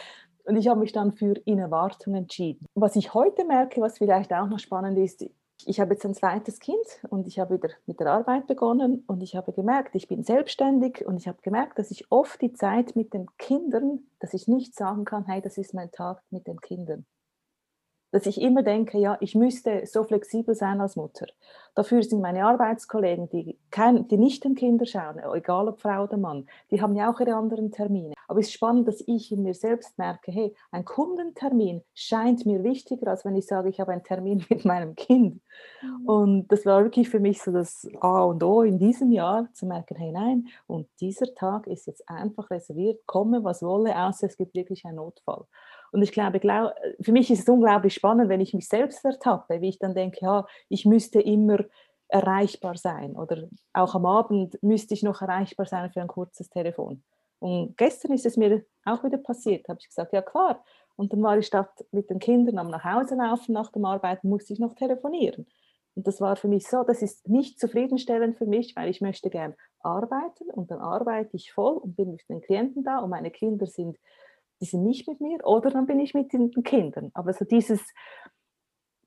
Und ich habe mich dann für in Erwartung entschieden. Was ich heute merke, was vielleicht auch noch spannend ist, ich habe jetzt ein zweites Kind und ich habe wieder mit der Arbeit begonnen und ich habe gemerkt, ich bin selbstständig und ich habe gemerkt, dass ich oft die Zeit mit den Kindern, dass ich nicht sagen kann, hey, das ist mein Tag mit den Kindern. Dass ich immer denke, ja, ich müsste so flexibel sein als Mutter. Dafür sind meine Arbeitskollegen, die, kein, die nicht den Kinder schauen, egal ob Frau oder Mann, die haben ja auch ihre anderen Termine. Aber es ist spannend, dass ich in mir selbst merke, hey, ein Kundentermin scheint mir wichtiger, als wenn ich sage, ich habe einen Termin mit meinem Kind. Mhm. Und das war wirklich für mich so das A und O in diesem Jahr, zu merken, hey, nein, und dieser Tag ist jetzt einfach reserviert, komme was wolle, außer es gibt wirklich einen Notfall. Und ich glaube, für mich ist es unglaublich spannend, wenn ich mich selbst ertappe, wie ich dann denke, ja, ich müsste immer erreichbar sein oder auch am Abend müsste ich noch erreichbar sein für ein kurzes Telefon. Und gestern ist es mir auch wieder passiert, habe ich gesagt, ja klar. Und dann war ich statt mit den Kindern am nach Hause laufen nach dem Arbeiten, musste ich noch telefonieren. Und das war für mich so, das ist nicht zufriedenstellend für mich, weil ich möchte gern arbeiten und dann arbeite ich voll und bin mit den Klienten da und meine Kinder sind die sind nicht mit mir oder dann bin ich mit den Kindern. Aber so dieses,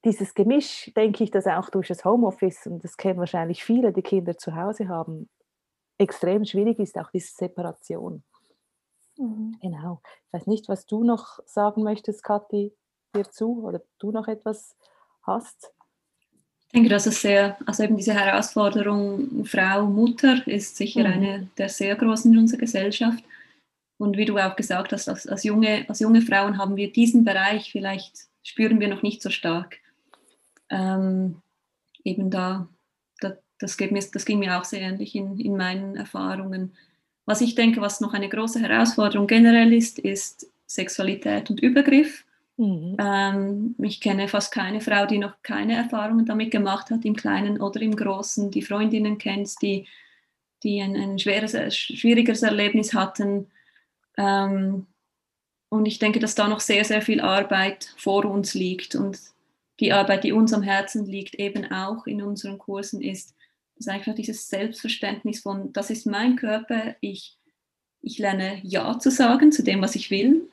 dieses Gemisch, denke ich, dass auch durch das Homeoffice, und das kennen wahrscheinlich viele, die Kinder zu Hause haben, extrem schwierig ist, auch diese Separation. Mhm. Genau. Ich weiß nicht, was du noch sagen möchtest, Kathi, hierzu oder du noch etwas hast. Ich denke, dass es sehr, also eben diese Herausforderung Frau, Mutter ist sicher mhm. eine der sehr großen in unserer Gesellschaft. Und wie du auch gesagt hast, als, als, junge, als junge Frauen haben wir diesen Bereich vielleicht, spüren wir noch nicht so stark. Ähm, eben da, da das, geht mir, das ging mir auch sehr ähnlich in, in meinen Erfahrungen. Was ich denke, was noch eine große Herausforderung generell ist, ist Sexualität und Übergriff. Mhm. Ähm, ich kenne fast keine Frau, die noch keine Erfahrungen damit gemacht hat, im Kleinen oder im Großen, die Freundinnen kennt, die, die ein, ein schweres, schwieriges Erlebnis hatten. Ähm, und ich denke, dass da noch sehr, sehr viel Arbeit vor uns liegt. Und die Arbeit, die uns am Herzen liegt, eben auch in unseren Kursen, ist, ist einfach dieses Selbstverständnis von, das ist mein Körper, ich, ich lerne Ja zu sagen zu dem, was ich will,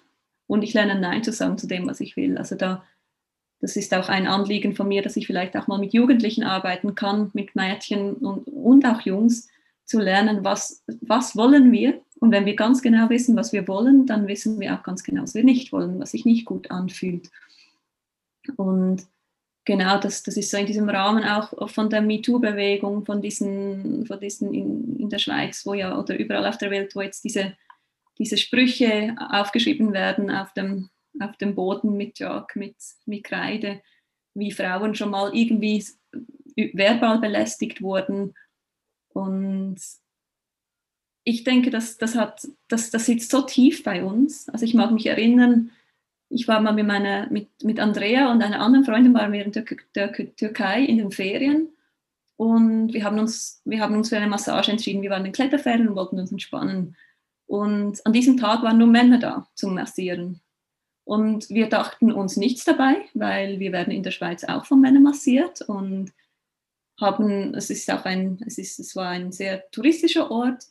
und ich lerne Nein zu sagen zu dem, was ich will. Also da, das ist auch ein Anliegen von mir, dass ich vielleicht auch mal mit Jugendlichen arbeiten kann, mit Mädchen und, und auch Jungs, zu lernen, was, was wollen wir und wenn wir ganz genau wissen, was wir wollen, dann wissen wir auch ganz genau, was wir nicht wollen, was sich nicht gut anfühlt. Und genau, das, das ist so in diesem Rahmen auch von der MeToo-Bewegung, von diesen, von diesen in, in der Schweiz, wo ja, oder überall auf der Welt, wo jetzt diese, diese Sprüche aufgeschrieben werden auf dem, auf dem Boden mit Chalk, mit, mit Kreide, wie Frauen schon mal irgendwie verbal belästigt wurden. Und ich denke, das, das, hat, das, das sitzt so tief bei uns. Also ich mag mich erinnern, ich war mal mit, meiner, mit, mit Andrea und einer anderen Freundin waren wir in der, der Türkei in den Ferien und wir haben, uns, wir haben uns für eine Massage entschieden. Wir waren in Kletterferien und wollten uns entspannen. Und an diesem Tag waren nur Männer da zum Massieren. Und wir dachten uns nichts dabei, weil wir werden in der Schweiz auch von Männern massiert und haben, es ist auch ein, es ist, es war ein sehr touristischer Ort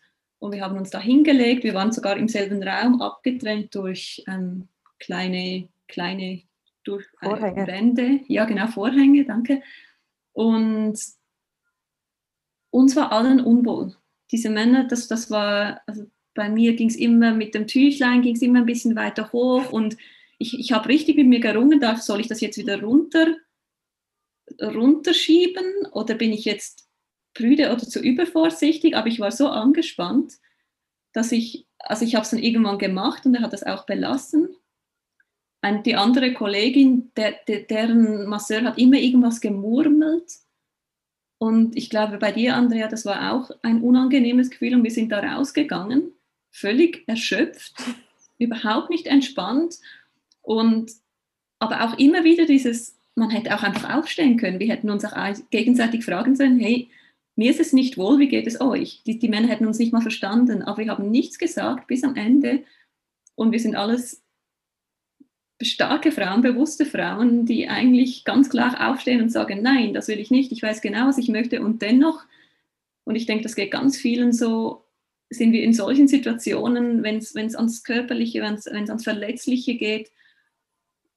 und wir haben uns da hingelegt. Wir waren sogar im selben Raum, abgetrennt durch ähm, kleine, kleine durch, äh, Wände. Ja, genau, Vorhänge, danke. Und uns war allen unwohl. Diese Männer, das, das war, also bei mir ging es immer mit dem Tüchlein, ging es immer ein bisschen weiter hoch und ich, ich habe richtig mit mir gerungen, darf, soll ich das jetzt wieder runter, runterschieben oder bin ich jetzt prüde oder zu übervorsichtig, aber ich war so angespannt, dass ich, also ich habe es dann irgendwann gemacht und er hat das auch belassen. Und die andere Kollegin, der, der, deren Masseur hat immer irgendwas gemurmelt. Und ich glaube, bei dir, Andrea, das war auch ein unangenehmes Gefühl und wir sind da rausgegangen, völlig erschöpft, überhaupt nicht entspannt. Und aber auch immer wieder dieses, man hätte auch einfach aufstehen können. Wir hätten uns auch gegenseitig fragen sollen, hey, mir ist es nicht wohl, wie geht es euch? Die, die Männer hätten uns nicht mal verstanden, aber wir haben nichts gesagt bis am Ende und wir sind alles starke Frauen, bewusste Frauen, die eigentlich ganz klar aufstehen und sagen, nein, das will ich nicht, ich weiß genau, was ich möchte und dennoch, und ich denke, das geht ganz vielen so, sind wir in solchen Situationen, wenn es ans Körperliche, wenn es ans Verletzliche geht,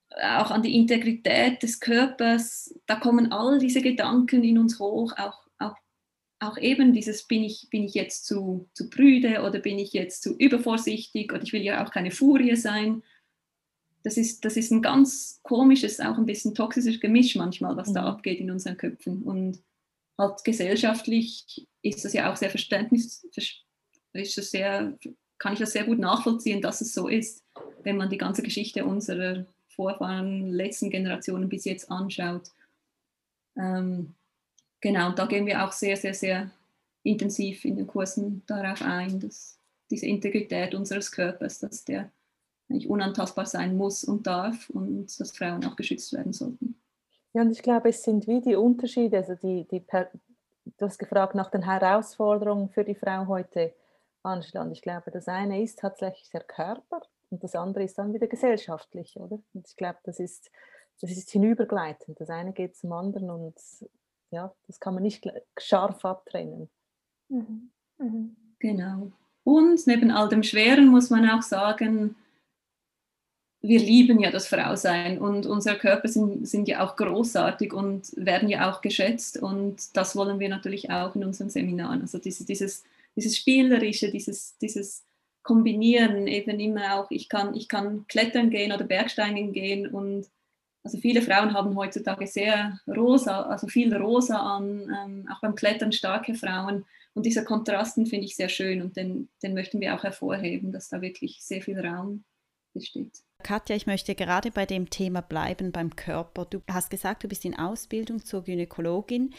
auch an die Integrität des Körpers, da kommen all diese Gedanken in uns hoch, auch auch eben dieses, bin ich, bin ich jetzt zu, zu prüde oder bin ich jetzt zu übervorsichtig oder ich will ja auch keine Furie sein. das ist, das ist ein ganz komisches, auch ein bisschen toxisches Gemisch manchmal, was mhm. da abgeht in unseren Köpfen. Und halt gesellschaftlich ist das ja auch sehr verständnis, ist das sehr, kann ich das sehr gut nachvollziehen, dass es so ist, wenn man die ganze Geschichte unserer Vorfahren, letzten Generationen bis jetzt anschaut. Ähm, genau, da gehen wir auch sehr, sehr, sehr intensiv in den Kursen darauf ein, dass diese Integrität unseres Körpers, dass der nicht unantastbar sein muss und darf und dass Frauen auch geschützt werden sollten. Ja, und ich glaube, es sind wie die Unterschiede, also die, die du hast gefragt nach den Herausforderungen für die Frau heute anstand. Ich glaube, das eine ist tatsächlich der Körper und das andere ist dann wieder gesellschaftlich, oder? Und ich glaube, das ist, das ist hinübergleitend. Das eine geht zum anderen und ja, das kann man nicht scharf abtrennen. Mhm. Mhm. Genau. Und neben all dem Schweren muss man auch sagen, wir lieben ja das Frausein und unsere Körper sind, sind ja auch großartig und werden ja auch geschätzt und das wollen wir natürlich auch in unseren Seminaren. Also dieses, dieses, dieses Spielerische, dieses, dieses Kombinieren, eben immer auch, ich kann, ich kann klettern gehen oder Bergsteigen gehen und also viele Frauen haben heutzutage sehr rosa, also viel rosa an, ähm, auch beim Klettern starke Frauen. Und dieser Kontrasten finde ich sehr schön und den, den möchten wir auch hervorheben, dass da wirklich sehr viel Raum besteht. Katja, ich möchte gerade bei dem Thema bleiben, beim Körper. Du hast gesagt, du bist in Ausbildung zur Gynäkologin.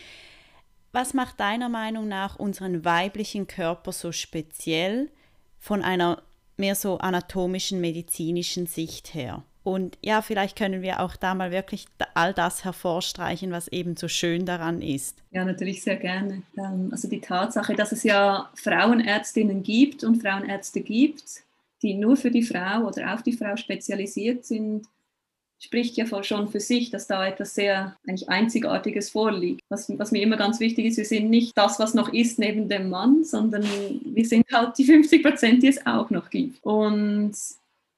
Was macht deiner Meinung nach unseren weiblichen Körper so speziell von einer mehr so anatomischen, medizinischen Sicht her? Und ja, vielleicht können wir auch da mal wirklich all das hervorstreichen, was eben so schön daran ist. Ja, natürlich sehr gerne. Ähm, also die Tatsache, dass es ja Frauenärztinnen gibt und Frauenärzte gibt, die nur für die Frau oder auf die Frau spezialisiert sind, spricht ja schon für sich, dass da etwas sehr eigentlich Einzigartiges vorliegt. Was, was, mir immer ganz wichtig ist, wir sind nicht das, was noch ist neben dem Mann, sondern wir sind halt die 50 Prozent, die es auch noch gibt. Und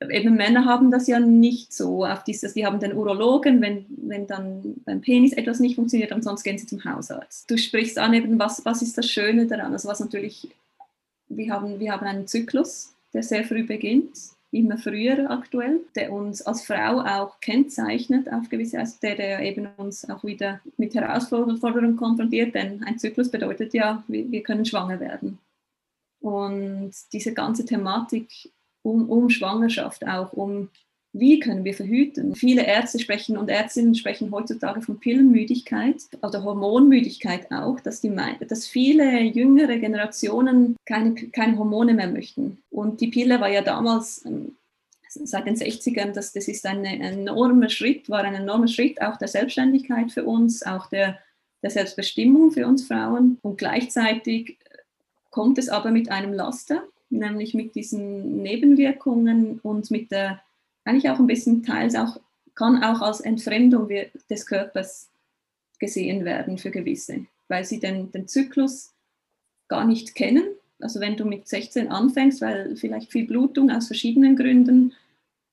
eben Männer haben das ja nicht so. Auf dieses, die haben den Urologen, wenn, wenn dann beim Penis etwas nicht funktioniert, ansonsten gehen sie zum Hausarzt. Du sprichst an eben, was, was ist das Schöne daran? Also was natürlich, wir haben, wir haben einen Zyklus, der sehr früh beginnt, immer früher aktuell, der uns als Frau auch kennzeichnet auf gewisse Weise, der, der eben uns auch wieder mit Herausforderungen konfrontiert, denn ein Zyklus bedeutet ja, wir, wir können schwanger werden. Und diese ganze Thematik um, um Schwangerschaft auch, um wie können wir verhüten? Viele Ärzte sprechen und Ärztinnen sprechen heutzutage von Pillenmüdigkeit oder Hormonmüdigkeit auch, dass, die, dass viele jüngere Generationen keine, keine Hormone mehr möchten. Und die Pille war ja damals ähm, seit den 60ern, das, das ist ein enormer Schritt, war ein enormer Schritt auch der Selbstständigkeit für uns, auch der, der Selbstbestimmung für uns Frauen. Und gleichzeitig kommt es aber mit einem Laster, nämlich mit diesen Nebenwirkungen und mit der eigentlich auch ein bisschen teils auch, kann auch als Entfremdung des Körpers gesehen werden für gewisse, weil sie den, den Zyklus gar nicht kennen. Also wenn du mit 16 anfängst, weil vielleicht viel Blutung aus verschiedenen Gründen,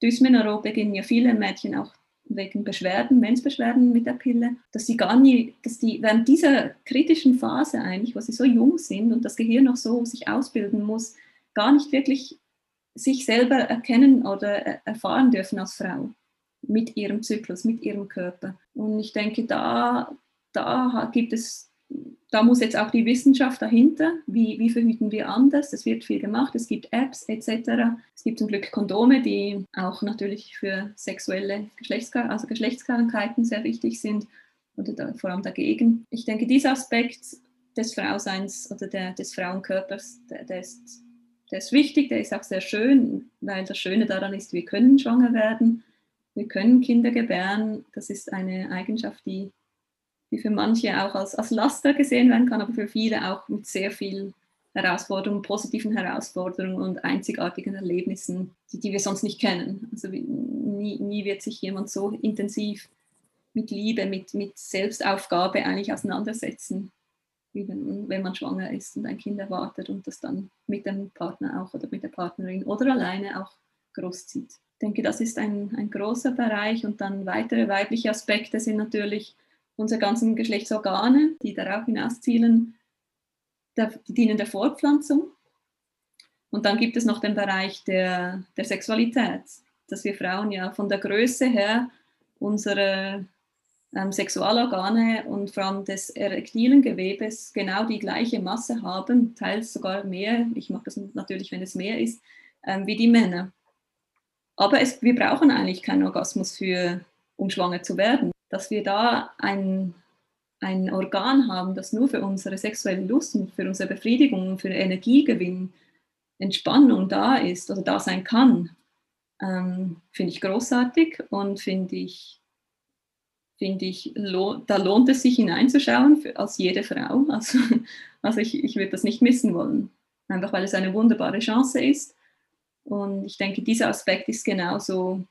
Dysmenorrhoe beginnen ja viele Mädchen auch wegen Beschwerden, Menzbeschwerden mit der Pille, dass sie gar nie, dass die während dieser kritischen Phase eigentlich, wo sie so jung sind und das Gehirn noch so sich ausbilden muss, gar nicht wirklich sich selber erkennen oder erfahren dürfen als Frau mit ihrem Zyklus, mit ihrem Körper. Und ich denke, da, da gibt es, da muss jetzt auch die Wissenschaft dahinter, wie, wie verhüten wir anders, es wird viel gemacht, es gibt Apps etc. Es gibt zum Glück Kondome, die auch natürlich für sexuelle Geschlechtskrankheiten, also Geschlechtskrankheiten sehr wichtig sind oder da, vor allem dagegen. Ich denke, dieser Aspekt des Frauseins oder der, des Frauenkörpers, der, der ist der ist wichtig, der ist auch sehr schön, weil das Schöne daran ist, wir können schwanger werden, wir können Kinder gebären. Das ist eine Eigenschaft, die, die für manche auch als, als Laster gesehen werden kann, aber für viele auch mit sehr viel Herausforderungen, positiven Herausforderungen und einzigartigen Erlebnissen, die, die wir sonst nicht kennen. Also nie, nie wird sich jemand so intensiv mit Liebe, mit, mit Selbstaufgabe eigentlich auseinandersetzen wenn, wenn man schwanger ist und ein Kind erwartet und das dann mit dem Partner auch oder mit der Partnerin oder alleine auch großzieht. Ich denke, das ist ein, ein großer Bereich und dann weitere weibliche Aspekte sind natürlich unsere ganzen Geschlechtsorgane, die darauf hinauszielen, die dienen der Fortpflanzung. Und dann gibt es noch den Bereich der, der Sexualität. dass wir Frauen ja von der Größe her unsere ähm, Sexualorgane und vor allem des erektilen Gewebes genau die gleiche Masse haben, teils sogar mehr, ich mag das natürlich, wenn es mehr ist, ähm, wie die Männer. Aber es, wir brauchen eigentlich keinen Orgasmus, für, um schwanger zu werden. Dass wir da ein, ein Organ haben, das nur für unsere sexuelle Lust und für unsere Befriedigung, für Energiegewinn, Entspannung da ist oder da sein kann, ähm, finde ich großartig und finde ich, finde ich, lo da lohnt es sich hineinzuschauen für, als jede Frau. Also, also ich, ich würde das nicht missen wollen, einfach weil es eine wunderbare Chance ist. Und ich denke, dieser Aspekt ist genauso,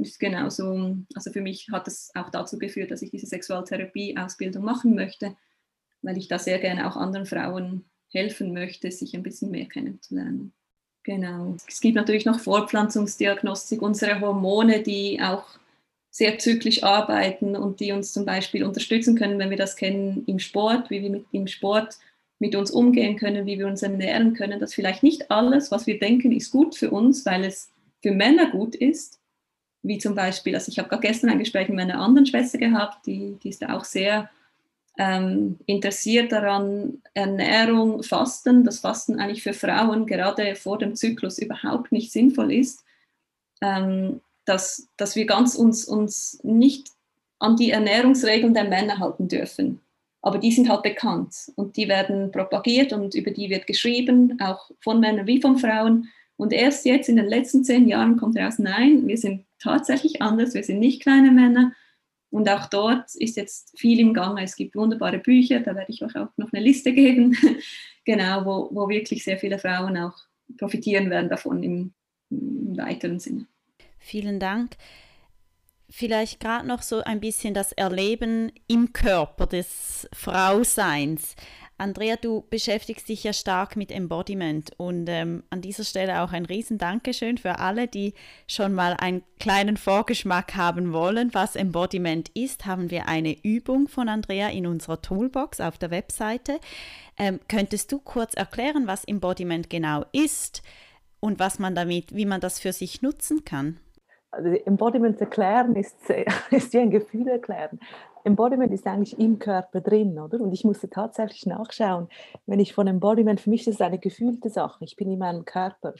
ist genauso, also für mich hat es auch dazu geführt, dass ich diese Sexualtherapie-Ausbildung machen möchte, weil ich da sehr gerne auch anderen Frauen helfen möchte, sich ein bisschen mehr kennenzulernen. Genau. Es gibt natürlich noch Fortpflanzungsdiagnostik, unsere Hormone, die auch sehr zyklisch arbeiten und die uns zum Beispiel unterstützen können, wenn wir das kennen im Sport, wie wir mit im Sport mit uns umgehen können, wie wir uns ernähren können, dass vielleicht nicht alles, was wir denken, ist gut für uns, weil es für Männer gut ist. Wie zum Beispiel, also ich habe gerade gestern ein Gespräch mit meiner anderen Schwester gehabt, die, die ist auch sehr ähm, interessiert daran, Ernährung, Fasten, dass Fasten eigentlich für Frauen gerade vor dem Zyklus überhaupt nicht sinnvoll ist, ähm, dass, dass wir ganz uns, uns nicht an die Ernährungsregeln der Männer halten dürfen. Aber die sind halt bekannt und die werden propagiert und über die wird geschrieben, auch von Männern wie von Frauen. Und erst jetzt in den letzten zehn Jahren kommt heraus, nein, wir sind tatsächlich anders, wir sind nicht kleine Männer, und auch dort ist jetzt viel im Gange. Es gibt wunderbare Bücher, da werde ich euch auch noch eine Liste geben, genau, wo, wo wirklich sehr viele Frauen auch profitieren werden davon im, im weiteren Sinne. Vielen Dank. Vielleicht gerade noch so ein bisschen das Erleben im Körper des Frauseins. Andrea, du beschäftigst dich ja stark mit Embodiment und ähm, an dieser Stelle auch ein riesen Dankeschön für alle, die schon mal einen kleinen Vorgeschmack haben wollen, was Embodiment ist. Haben wir eine Übung von Andrea in unserer Toolbox auf der Webseite. Ähm, könntest du kurz erklären, was Embodiment genau ist und was man damit, wie man das für sich nutzen kann? Also Embodiment erklären ist, ist wie ein Gefühl erklären. Embodiment ist eigentlich im Körper drin, oder? Und ich musste tatsächlich nachschauen, wenn ich von Embodiment, für mich ist es eine gefühlte Sache, ich bin in meinem Körper.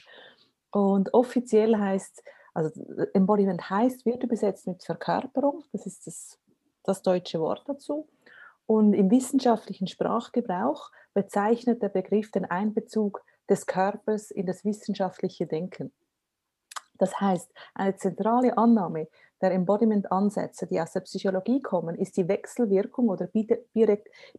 Und offiziell heißt, also Embodiment heißt, wird übersetzt mit Verkörperung, das ist das, das deutsche Wort dazu. Und im wissenschaftlichen Sprachgebrauch bezeichnet der Begriff den Einbezug des Körpers in das wissenschaftliche Denken. Das heißt, eine zentrale Annahme der Embodiment-Ansätze, die aus der Psychologie kommen, ist die Wechselwirkung oder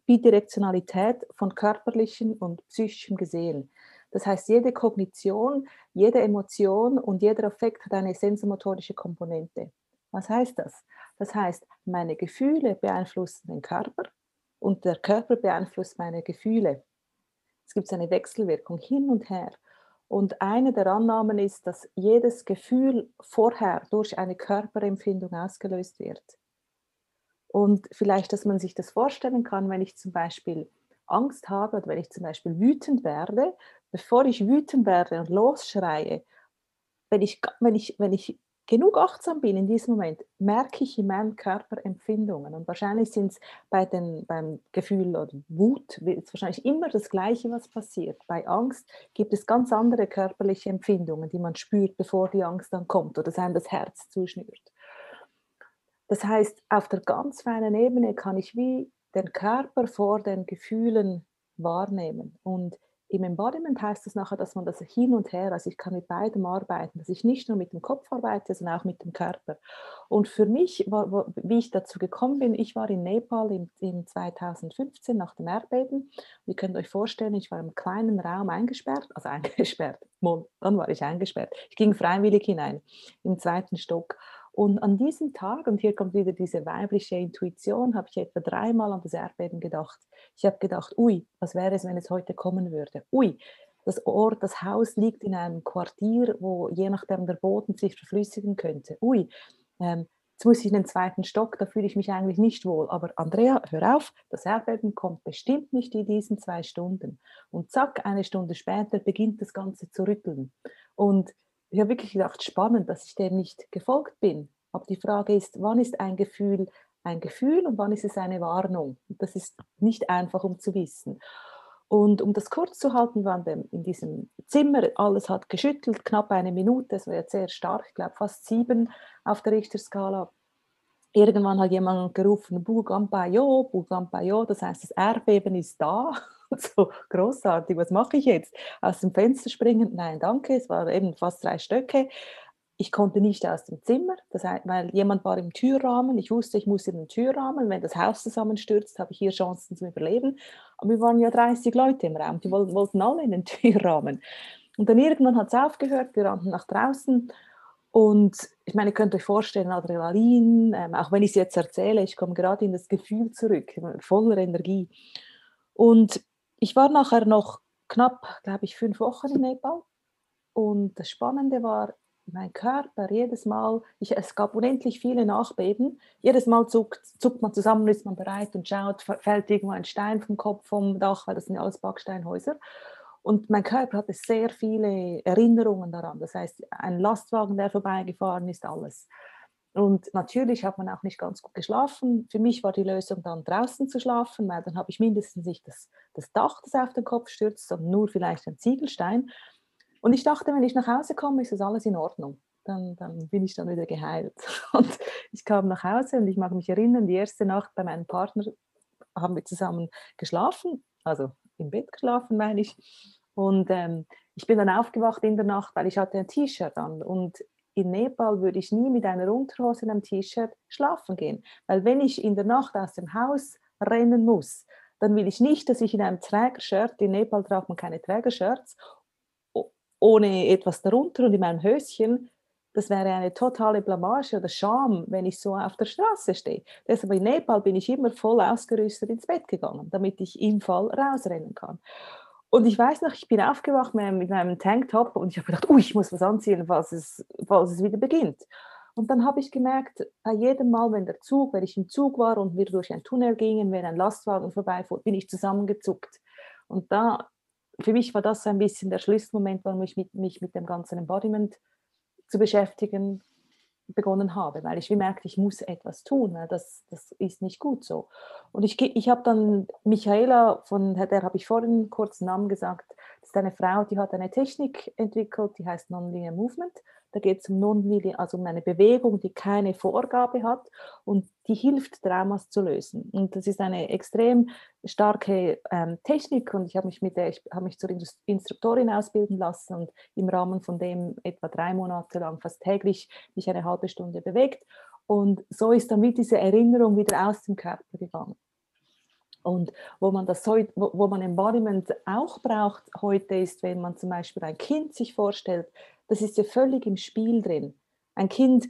Bidirektionalität von körperlichen und psychischem Gesehen. Das heißt, jede Kognition, jede Emotion und jeder Affekt hat eine sensomotorische Komponente. Was heißt das? Das heißt, meine Gefühle beeinflussen den Körper und der Körper beeinflusst meine Gefühle. Es gibt eine Wechselwirkung hin und her. Und eine der Annahmen ist, dass jedes Gefühl vorher durch eine Körperempfindung ausgelöst wird. Und vielleicht, dass man sich das vorstellen kann, wenn ich zum Beispiel Angst habe oder wenn ich zum Beispiel wütend werde, bevor ich wütend werde und losschreie, wenn ich, wenn ich, wenn ich genug achtsam bin in diesem Moment, merke ich in meinem Körper Empfindungen. Und wahrscheinlich sind es bei beim Gefühl oder Wut ist wahrscheinlich immer das Gleiche, was passiert. Bei Angst gibt es ganz andere körperliche Empfindungen, die man spürt, bevor die Angst dann kommt oder sein das Herz zuschnürt. Das heißt, auf der ganz feinen Ebene kann ich wie den Körper vor den Gefühlen wahrnehmen. Und im Embodiment heißt es nachher, dass man das hin und her, also ich kann mit beidem arbeiten, dass ich nicht nur mit dem Kopf arbeite, sondern auch mit dem Körper. Und für mich, war, wie ich dazu gekommen bin, ich war in Nepal im, im 2015 nach dem Erdbeben. Ihr könnt euch vorstellen, ich war im kleinen Raum eingesperrt, also eingesperrt, dann war ich eingesperrt. Ich ging freiwillig hinein, im zweiten Stock. Und an diesem Tag, und hier kommt wieder diese weibliche Intuition, habe ich etwa dreimal an das Erdbeben gedacht. Ich habe gedacht, ui, was wäre es, wenn es heute kommen würde? Ui, das Ort, das Haus liegt in einem Quartier, wo je nachdem der Boden sich verflüssigen könnte. Ui, ähm, jetzt muss ich in den zweiten Stock, da fühle ich mich eigentlich nicht wohl. Aber Andrea, hör auf, das Erdbeben kommt bestimmt nicht in diesen zwei Stunden. Und zack, eine Stunde später beginnt das Ganze zu rütteln. Und ich habe wirklich gedacht, spannend, dass ich dem nicht gefolgt bin. Aber die Frage ist, wann ist ein Gefühl ein Gefühl und wann ist es eine Warnung? Das ist nicht einfach, um zu wissen. Und um das kurz zu halten, waren wir in diesem Zimmer, alles hat geschüttelt, knapp eine Minute, es war jetzt sehr stark, ich glaube fast sieben auf der Richterskala. Irgendwann hat jemand gerufen, Bugampayo, Bugampayo, das heißt, das Erdbeben ist da. so großartig, was mache ich jetzt? Aus dem Fenster springen? Nein, danke, es waren eben fast drei Stöcke. Ich konnte nicht aus dem Zimmer, das heißt, weil jemand war im Türrahmen. Ich wusste, ich muss in den Türrahmen. Wenn das Haus zusammenstürzt, habe ich hier Chancen zu überleben. Aber wir waren ja 30 Leute im Raum, die wollten alle in den Türrahmen. Und dann irgendwann hat es aufgehört, wir rannten nach draußen. Und ich meine, ihr könnt euch vorstellen, Adrenalin, ähm, auch wenn ich es jetzt erzähle, ich komme gerade in das Gefühl zurück, voller Energie. Und ich war nachher noch knapp, glaube ich, fünf Wochen in Nepal. Und das Spannende war, mein Körper jedes Mal, ich, es gab unendlich viele Nachbeben, jedes Mal zuckt, zuckt man zusammen, ist man bereit und schaut, fällt irgendwo ein Stein vom Kopf, vom Dach, weil das sind ja alles Backsteinhäuser. Und mein Körper hatte sehr viele Erinnerungen daran. Das heißt, ein Lastwagen, der vorbeigefahren ist, alles. Und natürlich hat man auch nicht ganz gut geschlafen. Für mich war die Lösung dann draußen zu schlafen, weil dann habe ich mindestens nicht das, das Dach, das auf den Kopf stürzt, sondern nur vielleicht ein Ziegelstein. Und ich dachte, wenn ich nach Hause komme, ist das alles in Ordnung. Dann, dann bin ich dann wieder geheilt. Und ich kam nach Hause und ich mag mich erinnern, die erste Nacht bei meinem Partner haben wir zusammen geschlafen, also im Bett geschlafen, meine ich. Und ähm, ich bin dann aufgewacht in der Nacht, weil ich hatte ein T-Shirt an. Und in Nepal würde ich nie mit einer Unterhose und einem T-Shirt schlafen gehen. Weil wenn ich in der Nacht aus dem Haus rennen muss, dann will ich nicht, dass ich in einem Trägershirt, in Nepal braucht man keine Trägershirts, ohne etwas darunter und in meinem Höschen, das wäre eine totale Blamage oder Scham, wenn ich so auf der Straße stehe. Deshalb in Nepal bin ich immer voll ausgerüstet ins Bett gegangen, damit ich im Fall rausrennen kann. Und ich weiß noch, ich bin aufgewacht mit meinem Tanktop und ich habe gedacht, oh, ich muss was anziehen, falls es, falls es wieder beginnt. Und dann habe ich gemerkt, bei jedem Mal, wenn der Zug, wenn ich im Zug war und wir durch einen Tunnel gingen, wenn ein Lastwagen vorbeifuhr, bin ich zusammengezuckt. Und da für mich war das ein bisschen der Schlüsselmoment, warum ich mit, mich mit dem ganzen Embodiment zu beschäftigen begonnen habe, weil ich wie merkte, ich muss etwas tun, weil das, das ist nicht gut so. Und ich, ich habe dann Michaela, von der habe ich vorhin kurz Namen gesagt, das ist eine Frau, die hat eine Technik entwickelt, die heißt Nonlinear Movement da geht es um also um eine Bewegung, die keine Vorgabe hat und die hilft, Traumas zu lösen. Und das ist eine extrem starke ähm, Technik und ich habe mich mit mich zur Instruktorin ausbilden lassen und im Rahmen von dem etwa drei Monate lang fast täglich mich eine halbe Stunde bewegt. Und so ist dann wie diese Erinnerung wieder aus dem Körper gegangen. Und wo man das wo, wo man Embodiment auch braucht heute ist, wenn man zum Beispiel ein Kind sich vorstellt, das ist ja völlig im Spiel drin. Ein Kind,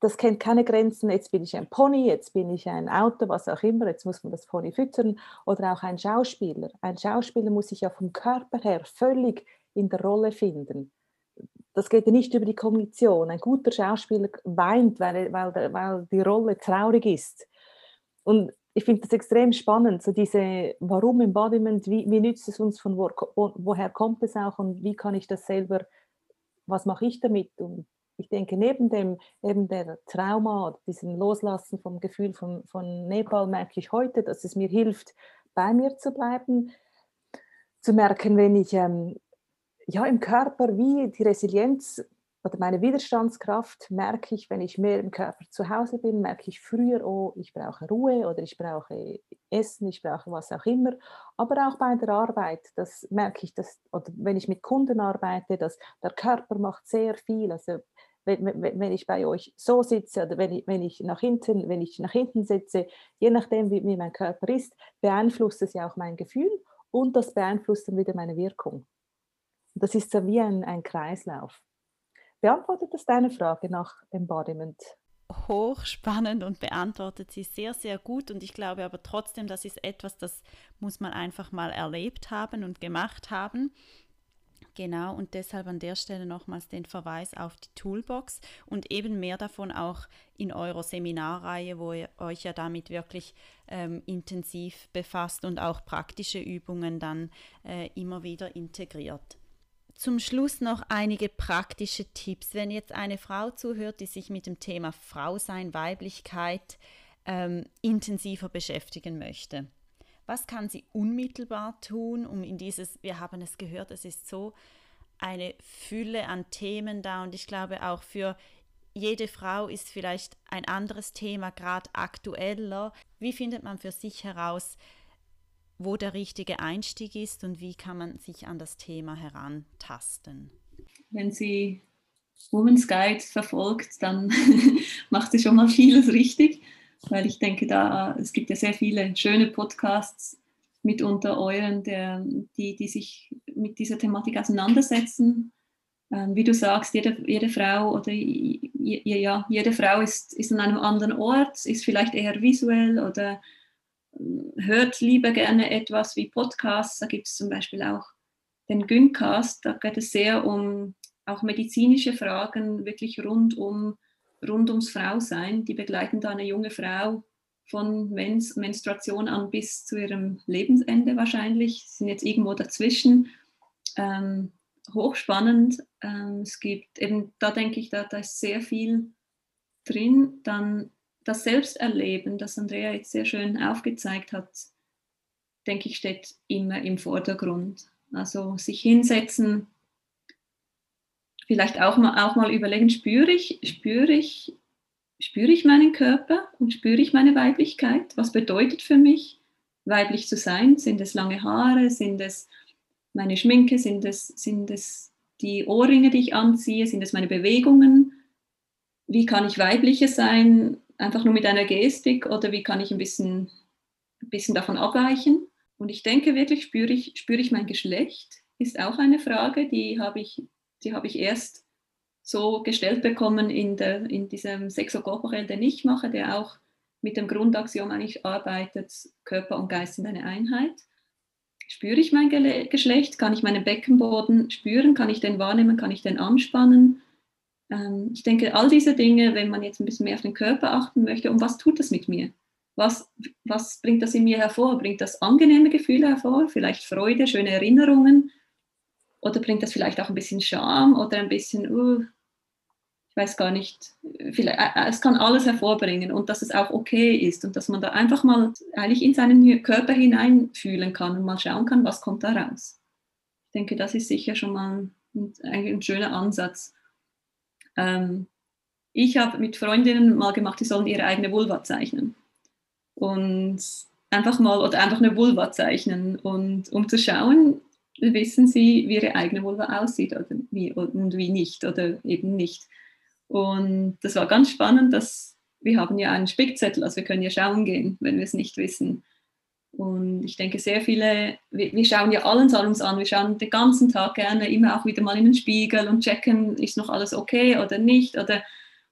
das kennt keine Grenzen, jetzt bin ich ein Pony, jetzt bin ich ein Auto, was auch immer, jetzt muss man das Pony füttern. Oder auch ein Schauspieler. Ein Schauspieler muss sich ja vom Körper her völlig in der Rolle finden. Das geht ja nicht über die Kognition. Ein guter Schauspieler weint, weil, weil, weil die Rolle traurig ist. Und ich finde das extrem spannend, so diese, warum Embodiment, wie, wie nützt es uns, von wo, woher kommt es auch und wie kann ich das selber was mache ich damit? Und ich denke, neben dem eben der Trauma, diesem Loslassen vom Gefühl von, von Nepal, merke ich heute, dass es mir hilft, bei mir zu bleiben, zu merken, wenn ich ähm, ja im Körper wie die Resilienz oder meine Widerstandskraft merke ich, wenn ich mehr im Körper zu Hause bin, merke ich früher, oh, ich brauche Ruhe oder ich brauche Essen, ich brauche was auch immer. Aber auch bei der Arbeit, das merke ich, dass, oder wenn ich mit Kunden arbeite, dass der Körper macht sehr viel. Also wenn, wenn, ich bei euch so sitze oder wenn ich, wenn ich nach hinten, wenn ich nach hinten sitze, je nachdem, wie, wie mein Körper ist, beeinflusst es ja auch mein Gefühl und das beeinflusst dann wieder meine Wirkung. Das ist so wie ein, ein Kreislauf. Beantwortet das deine Frage nach Embodiment? hochspannend und beantwortet sie sehr, sehr gut. Und ich glaube aber trotzdem, das ist etwas, das muss man einfach mal erlebt haben und gemacht haben. Genau, und deshalb an der Stelle nochmals den Verweis auf die Toolbox und eben mehr davon auch in eurer Seminarreihe, wo ihr euch ja damit wirklich ähm, intensiv befasst und auch praktische Übungen dann äh, immer wieder integriert. Zum Schluss noch einige praktische Tipps. Wenn jetzt eine Frau zuhört, die sich mit dem Thema Frausein, Weiblichkeit ähm, intensiver beschäftigen möchte. Was kann sie unmittelbar tun, um in dieses, wir haben es gehört, es ist so eine Fülle an Themen da und ich glaube auch für jede Frau ist vielleicht ein anderes Thema gerade aktueller. Wie findet man für sich heraus, wo der richtige Einstieg ist und wie kann man sich an das Thema herantasten? Wenn sie Women's Guide verfolgt, dann macht sie schon mal vieles richtig, weil ich denke, da es gibt ja sehr viele schöne Podcasts mit unter euren, der, die, die sich mit dieser Thematik auseinandersetzen. Ähm, wie du sagst, jede, jede Frau oder ja, jede Frau ist, ist an einem anderen Ort, ist vielleicht eher visuell oder hört lieber gerne etwas wie Podcasts. Da gibt es zum Beispiel auch den Gyncast. Da geht es sehr um auch medizinische Fragen, wirklich rund, um, rund ums Frausein. Die begleiten da eine junge Frau von Mens Menstruation an bis zu ihrem Lebensende wahrscheinlich. Sie sind jetzt irgendwo dazwischen. Ähm, hochspannend. Ähm, es gibt eben, da denke ich, da, da ist sehr viel drin. Dann das Selbsterleben, das Andrea jetzt sehr schön aufgezeigt hat, denke ich, steht immer im Vordergrund. Also sich hinsetzen, vielleicht auch mal, auch mal überlegen, spüre ich, spüre ich, spüre ich meinen Körper und spüre ich meine Weiblichkeit? Was bedeutet für mich, weiblich zu sein? Sind es lange Haare? Sind es meine Schminke? Sind es, sind es die Ohrringe, die ich anziehe? Sind es meine Bewegungen? Wie kann ich weiblicher sein? Einfach nur mit einer Gestik oder wie kann ich ein bisschen, ein bisschen davon abweichen? Und ich denke wirklich, spüre ich, spüre ich mein Geschlecht? Ist auch eine Frage, die habe ich, die habe ich erst so gestellt bekommen in, der, in diesem Sexokorporell, den ich mache, der auch mit dem Grundaxiom eigentlich arbeitet, Körper und Geist sind eine Einheit. Spüre ich mein Geschlecht? Kann ich meinen Beckenboden spüren? Kann ich den wahrnehmen? Kann ich den anspannen? Ähm, ich denke, all diese Dinge, wenn man jetzt ein bisschen mehr auf den Körper achten möchte, und was tut das mit mir? Was, was bringt das in mir hervor? Bringt das angenehme Gefühle hervor? Vielleicht Freude, schöne Erinnerungen? Oder bringt das vielleicht auch ein bisschen Scham oder ein bisschen, uh, ich weiß gar nicht, vielleicht, äh, äh, es kann alles hervorbringen und dass es auch okay ist und dass man da einfach mal eigentlich in seinen Körper hineinfühlen kann und mal schauen kann, was kommt da raus. Ich denke, das ist sicher schon mal ein, ein schöner Ansatz. Ähm, ich habe mit Freundinnen mal gemacht, die sollen ihre eigene Vulva zeichnen. Und einfach mal, oder einfach eine Vulva zeichnen. Und um zu schauen, wissen sie, wie ihre eigene Vulva aussieht oder wie, und wie nicht oder eben nicht. Und das war ganz spannend, dass wir haben ja einen Spickzettel, also wir können ja schauen gehen, wenn wir es nicht wissen. Und ich denke, sehr viele, wir, schauen ja allen uns an, wir schauen den ganzen Tag gerne immer auch wieder mal in den Spiegel und checken, ist noch alles okay oder nicht. Oder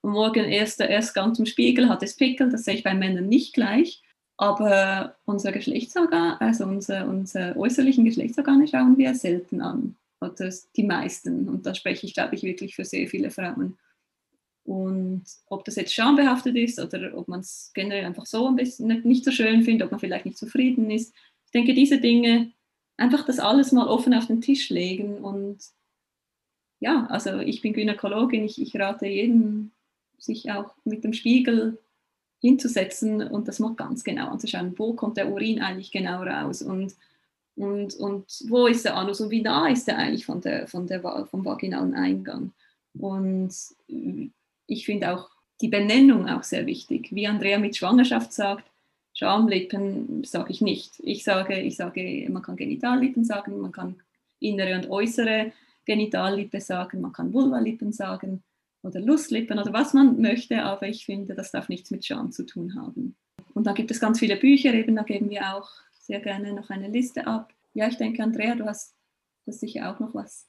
morgen erst der Erstgang zum Spiegel hat es Pickel, das sehe ich bei Männern nicht gleich. Aber unser Geschlechtsorgan, also unsere, unsere äußerlichen Geschlechtsorgane schauen wir selten an. Oder die meisten. Und da spreche ich, glaube ich, wirklich für sehr viele Frauen. Und ob das jetzt schambehaftet ist oder ob man es generell einfach so ein bisschen nicht, so schön findet, ob man vielleicht nicht zufrieden ist. Ich denke, diese Dinge, einfach das alles mal offen auf den Tisch legen. Und ja, also ich bin Gynäkologin, ich, ich rate jedem, sich auch mit dem Spiegel hinzusetzen und das mal ganz genau anzuschauen, wo kommt der Urin eigentlich genau raus und, und, und wo ist der Anus und wie nah ist der eigentlich von der, von der, vom vaginalen Eingang. Und ich finde auch die Benennung auch sehr wichtig. Wie Andrea mit Schwangerschaft sagt, Schamlippen sage ich nicht. Ich sage, ich sage, man kann Genitallippen sagen, man kann innere und äußere Genitallippe sagen, man kann Vulvalippen sagen oder Lustlippen oder was man möchte, aber ich finde, das darf nichts mit Scham zu tun haben. Und da gibt es ganz viele Bücher, eben da geben wir auch sehr gerne noch eine Liste ab. Ja, ich denke, Andrea, du hast, du hast sicher auch noch was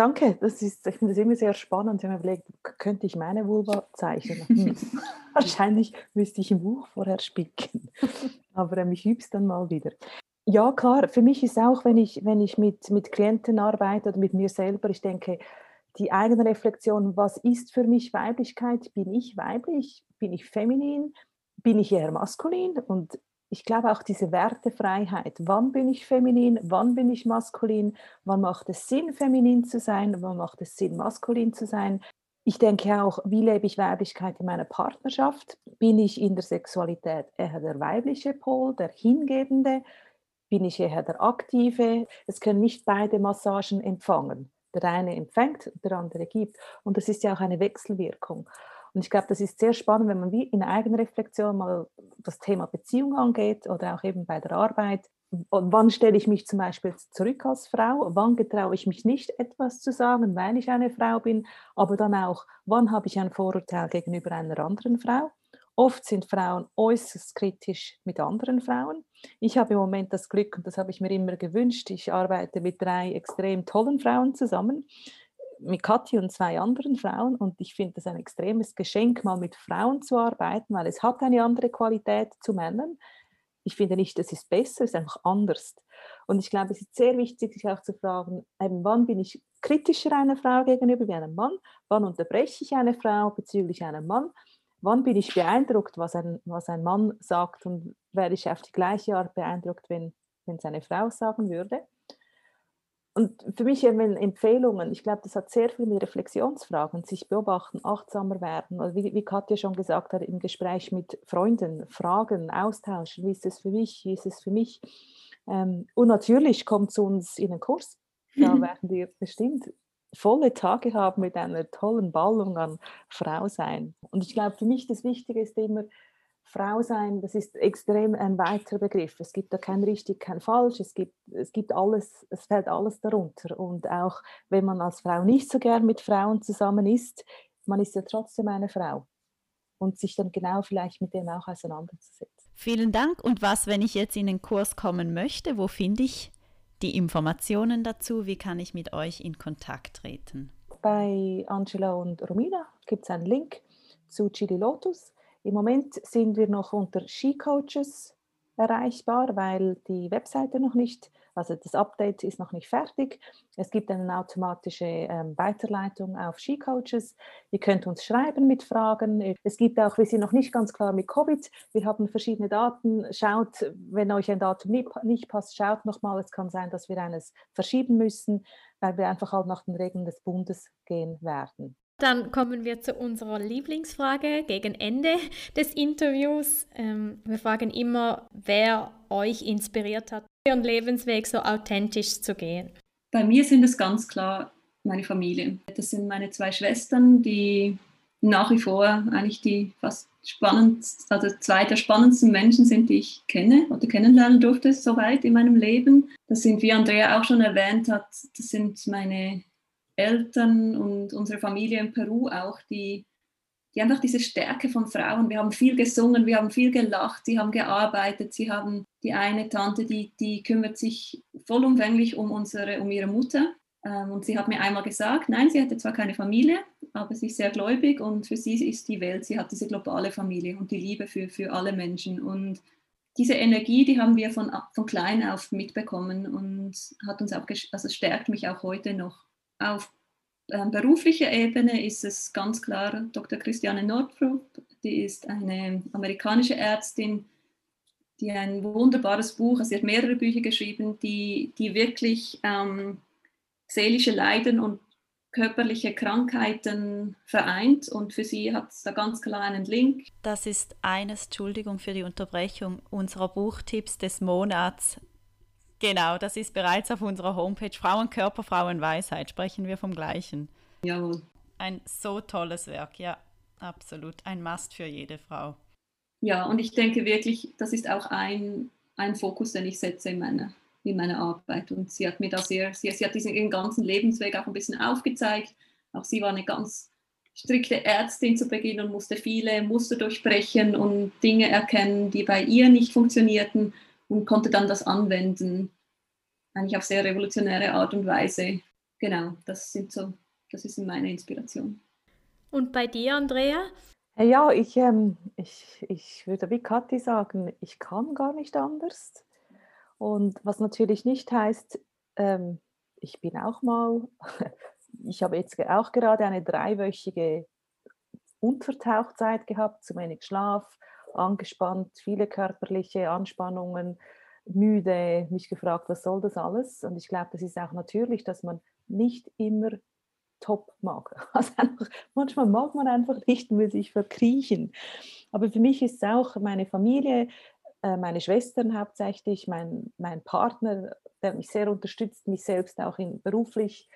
Danke, das ist, ich finde das immer sehr spannend. Ich habe mir überlegt, könnte ich meine Vulva zeichnen? Hm. Wahrscheinlich müsste ich im Buch vorher spicken. Aber ähm, ich übe es dann mal wieder. Ja, klar, für mich ist auch, wenn ich, wenn ich mit, mit Klienten arbeite oder mit mir selber, ich denke, die eigene Reflexion, was ist für mich Weiblichkeit? Bin ich weiblich? Bin ich feminin? Bin ich eher maskulin? Und ich glaube auch diese Wertefreiheit. Wann bin ich feminin? Wann bin ich maskulin? Wann macht es Sinn, feminin zu sein? Wann macht es Sinn, maskulin zu sein? Ich denke auch, wie lebe ich Weiblichkeit in meiner Partnerschaft? Bin ich in der Sexualität eher der weibliche Pol, der hingebende? Bin ich eher der aktive? Es können nicht beide Massagen empfangen. Der eine empfängt, der andere gibt. Und das ist ja auch eine Wechselwirkung. Und ich glaube, das ist sehr spannend, wenn man wie in Eigenreflexion mal das Thema Beziehung angeht oder auch eben bei der Arbeit. wann stelle ich mich zum Beispiel zurück als Frau? Wann getraue ich mich nicht, etwas zu sagen, weil ich eine Frau bin? Aber dann auch, wann habe ich ein Vorurteil gegenüber einer anderen Frau? Oft sind Frauen äußerst kritisch mit anderen Frauen. Ich habe im Moment das Glück, und das habe ich mir immer gewünscht, ich arbeite mit drei extrem tollen Frauen zusammen mit Kathi und zwei anderen Frauen. Und ich finde das ein extremes Geschenk, mal mit Frauen zu arbeiten, weil es hat eine andere Qualität zu Männern. Ich finde nicht, es ist besser, es ist einfach anders. Und ich glaube, es ist sehr wichtig, sich auch zu fragen, eben, wann bin ich kritischer einer Frau gegenüber wie einem Mann, wann unterbreche ich eine Frau bezüglich einem Mann, wann bin ich beeindruckt, was ein, was ein Mann sagt? Und wäre ich auf die gleiche Art beeindruckt, wenn, wenn es eine Frau sagen würde und für mich eben Empfehlungen, ich glaube, das hat sehr viel mit Reflexionsfragen, sich beobachten, achtsamer werden. Also wie, wie Katja schon gesagt hat, im Gespräch mit Freunden, Fragen, austauschen, wie ist es für mich, wie ist es für mich. Ähm, und natürlich kommt zu uns in den Kurs. Da werden wir bestimmt volle Tage haben mit einer tollen Ballung an Frau sein. Und ich glaube, für mich das Wichtige ist immer, Frau sein, das ist extrem ein weiter Begriff. Es gibt da kein richtig, kein falsch, es gibt, es gibt alles, es fällt alles darunter. Und auch wenn man als Frau nicht so gern mit Frauen zusammen ist, man ist ja trotzdem eine Frau. Und sich dann genau vielleicht mit dem auch auseinanderzusetzen. Vielen Dank. Und was, wenn ich jetzt in den Kurs kommen möchte, wo finde ich die Informationen dazu? Wie kann ich mit euch in Kontakt treten? Bei Angela und Romina gibt es einen Link zu Chili Lotus. Im Moment sind wir noch unter Ski-Coaches erreichbar, weil die Webseite noch nicht, also das Update ist noch nicht fertig. Es gibt eine automatische ähm, Weiterleitung auf Ski-Coaches. Ihr könnt uns schreiben mit Fragen. Es gibt auch, wir sind noch nicht ganz klar mit Covid. Wir haben verschiedene Daten. Schaut, wenn euch ein Datum nicht, nicht passt, schaut nochmal. Es kann sein, dass wir eines verschieben müssen, weil wir einfach halt nach den Regeln des Bundes gehen werden. Dann kommen wir zu unserer Lieblingsfrage gegen Ende des Interviews. Ähm, wir fragen immer, wer euch inspiriert hat, ihren Lebensweg so authentisch zu gehen. Bei mir sind es ganz klar meine Familie. Das sind meine zwei Schwestern, die nach wie vor eigentlich die fast spannendsten, also zwei der spannendsten Menschen sind, die ich kenne oder kennenlernen durfte, soweit in meinem Leben. Das sind, wie Andrea auch schon erwähnt hat, das sind meine Eltern und unsere Familie in Peru auch, die, die einfach diese Stärke von Frauen, wir haben viel gesungen, wir haben viel gelacht, sie haben gearbeitet, sie haben die eine Tante, die, die kümmert sich vollumfänglich um, unsere, um ihre Mutter. Ähm, und sie hat mir einmal gesagt, nein, sie hatte zwar keine Familie, aber sie ist sehr gläubig und für sie ist die Welt, sie hat diese globale Familie und die Liebe für, für alle Menschen. Und diese Energie, die haben wir von, von klein auf mitbekommen und hat uns auch, also stärkt mich auch heute noch. Auf äh, beruflicher Ebene ist es ganz klar Dr. Christiane Nordrup, die ist eine amerikanische Ärztin, die ein wunderbares Buch, also sie hat mehrere Bücher geschrieben, die, die wirklich ähm, seelische Leiden und körperliche Krankheiten vereint und für sie hat es da ganz klar einen Link. Das ist eines, Entschuldigung für die Unterbrechung, unserer Buchtipps des Monats. Genau, das ist bereits auf unserer Homepage Frauenkörper, Frauenweisheit. Sprechen wir vom gleichen. Jawohl. Ein so tolles Werk, ja, absolut. Ein Must für jede Frau. Ja, und ich denke wirklich, das ist auch ein, ein Fokus, den ich setze in meiner, in meiner Arbeit. Und sie hat mir da sehr, sie, sie hat diesen ganzen Lebensweg auch ein bisschen aufgezeigt. Auch sie war eine ganz strikte Ärztin zu Beginn und musste viele Muster durchbrechen und Dinge erkennen, die bei ihr nicht funktionierten und konnte dann das anwenden, eigentlich auf sehr revolutionäre Art und Weise. Genau, das sind so, das ist meine Inspiration. Und bei dir, Andrea? Äh, ja, ich, ähm, ich, ich würde wie Kathi sagen, ich kann gar nicht anders. Und was natürlich nicht heißt, ähm, ich bin auch mal, ich habe jetzt auch gerade eine dreiwöchige Untertauchzeit gehabt, zu wenig Schlaf, angespannt, viele körperliche Anspannungen, müde, mich gefragt, was soll das alles? Und ich glaube, das ist auch natürlich, dass man nicht immer top mag. Also einfach, manchmal mag man einfach nicht will sich verkriechen. Aber für mich ist es auch meine Familie, äh, meine Schwestern hauptsächlich, mein, mein Partner, der mich sehr unterstützt, mich selbst auch in, beruflich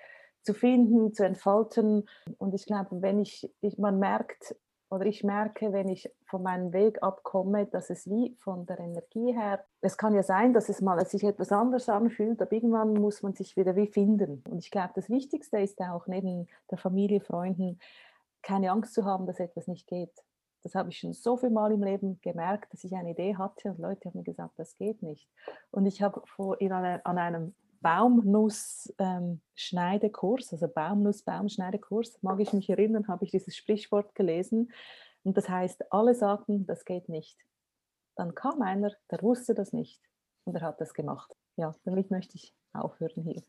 zu finden, zu entfalten. Und ich glaube, wenn ich, ich, man merkt, oder ich merke, wenn ich von meinem Weg abkomme, dass es wie von der Energie her, es kann ja sein, dass es mal sich etwas anders anfühlt, aber irgendwann muss man sich wieder wie finden. Und ich glaube, das Wichtigste ist auch neben der Familie, Freunden, keine Angst zu haben, dass etwas nicht geht. Das habe ich schon so viel Mal im Leben gemerkt, dass ich eine Idee hatte und Leute haben mir gesagt, das geht nicht. Und ich habe vor, in einer, an einem Baumnuss-Schneidekurs, ähm, also Baumnuss-Baumschneidekurs, mag ich mich erinnern, habe ich dieses Sprichwort gelesen. Und das heißt, alle sagten, das geht nicht. Dann kam einer, der wusste das nicht und er hat das gemacht. Ja, damit möchte ich aufhören hier.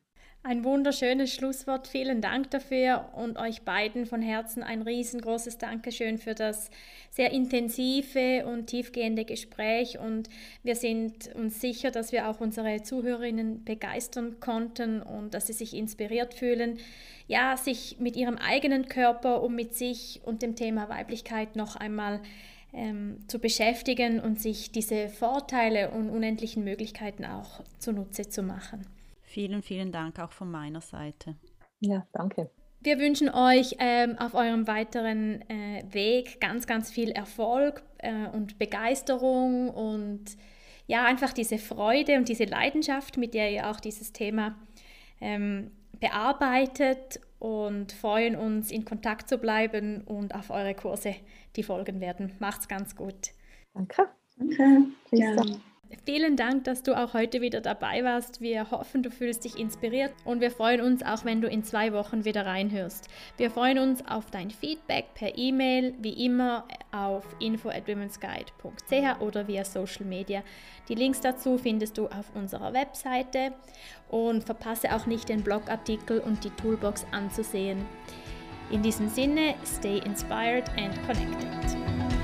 Ein wunderschönes Schlusswort. Vielen Dank dafür und euch beiden von Herzen ein riesengroßes Dankeschön für das sehr intensive und tiefgehende Gespräch. Und wir sind uns sicher, dass wir auch unsere Zuhörerinnen begeistern konnten und dass sie sich inspiriert fühlen, ja, sich mit ihrem eigenen Körper und mit sich und dem Thema Weiblichkeit noch einmal ähm, zu beschäftigen und sich diese Vorteile und unendlichen Möglichkeiten auch zunutze zu machen. Vielen, vielen Dank auch von meiner Seite. Ja, danke. Wir wünschen euch ähm, auf eurem weiteren äh, Weg ganz, ganz viel Erfolg äh, und Begeisterung und ja, einfach diese Freude und diese Leidenschaft, mit der ihr auch dieses Thema ähm, bearbeitet und freuen uns, in Kontakt zu bleiben und auf eure Kurse, die folgen werden. Macht's ganz gut. Danke. Danke. Ja. Vielen Dank, dass du auch heute wieder dabei warst. Wir hoffen, du fühlst dich inspiriert und wir freuen uns auch, wenn du in zwei Wochen wieder reinhörst. Wir freuen uns auf dein Feedback per E-Mail, wie immer auf info at womensguide.ch oder via Social Media. Die Links dazu findest du auf unserer Webseite und verpasse auch nicht den Blogartikel und die Toolbox anzusehen. In diesem Sinne, stay inspired and connected.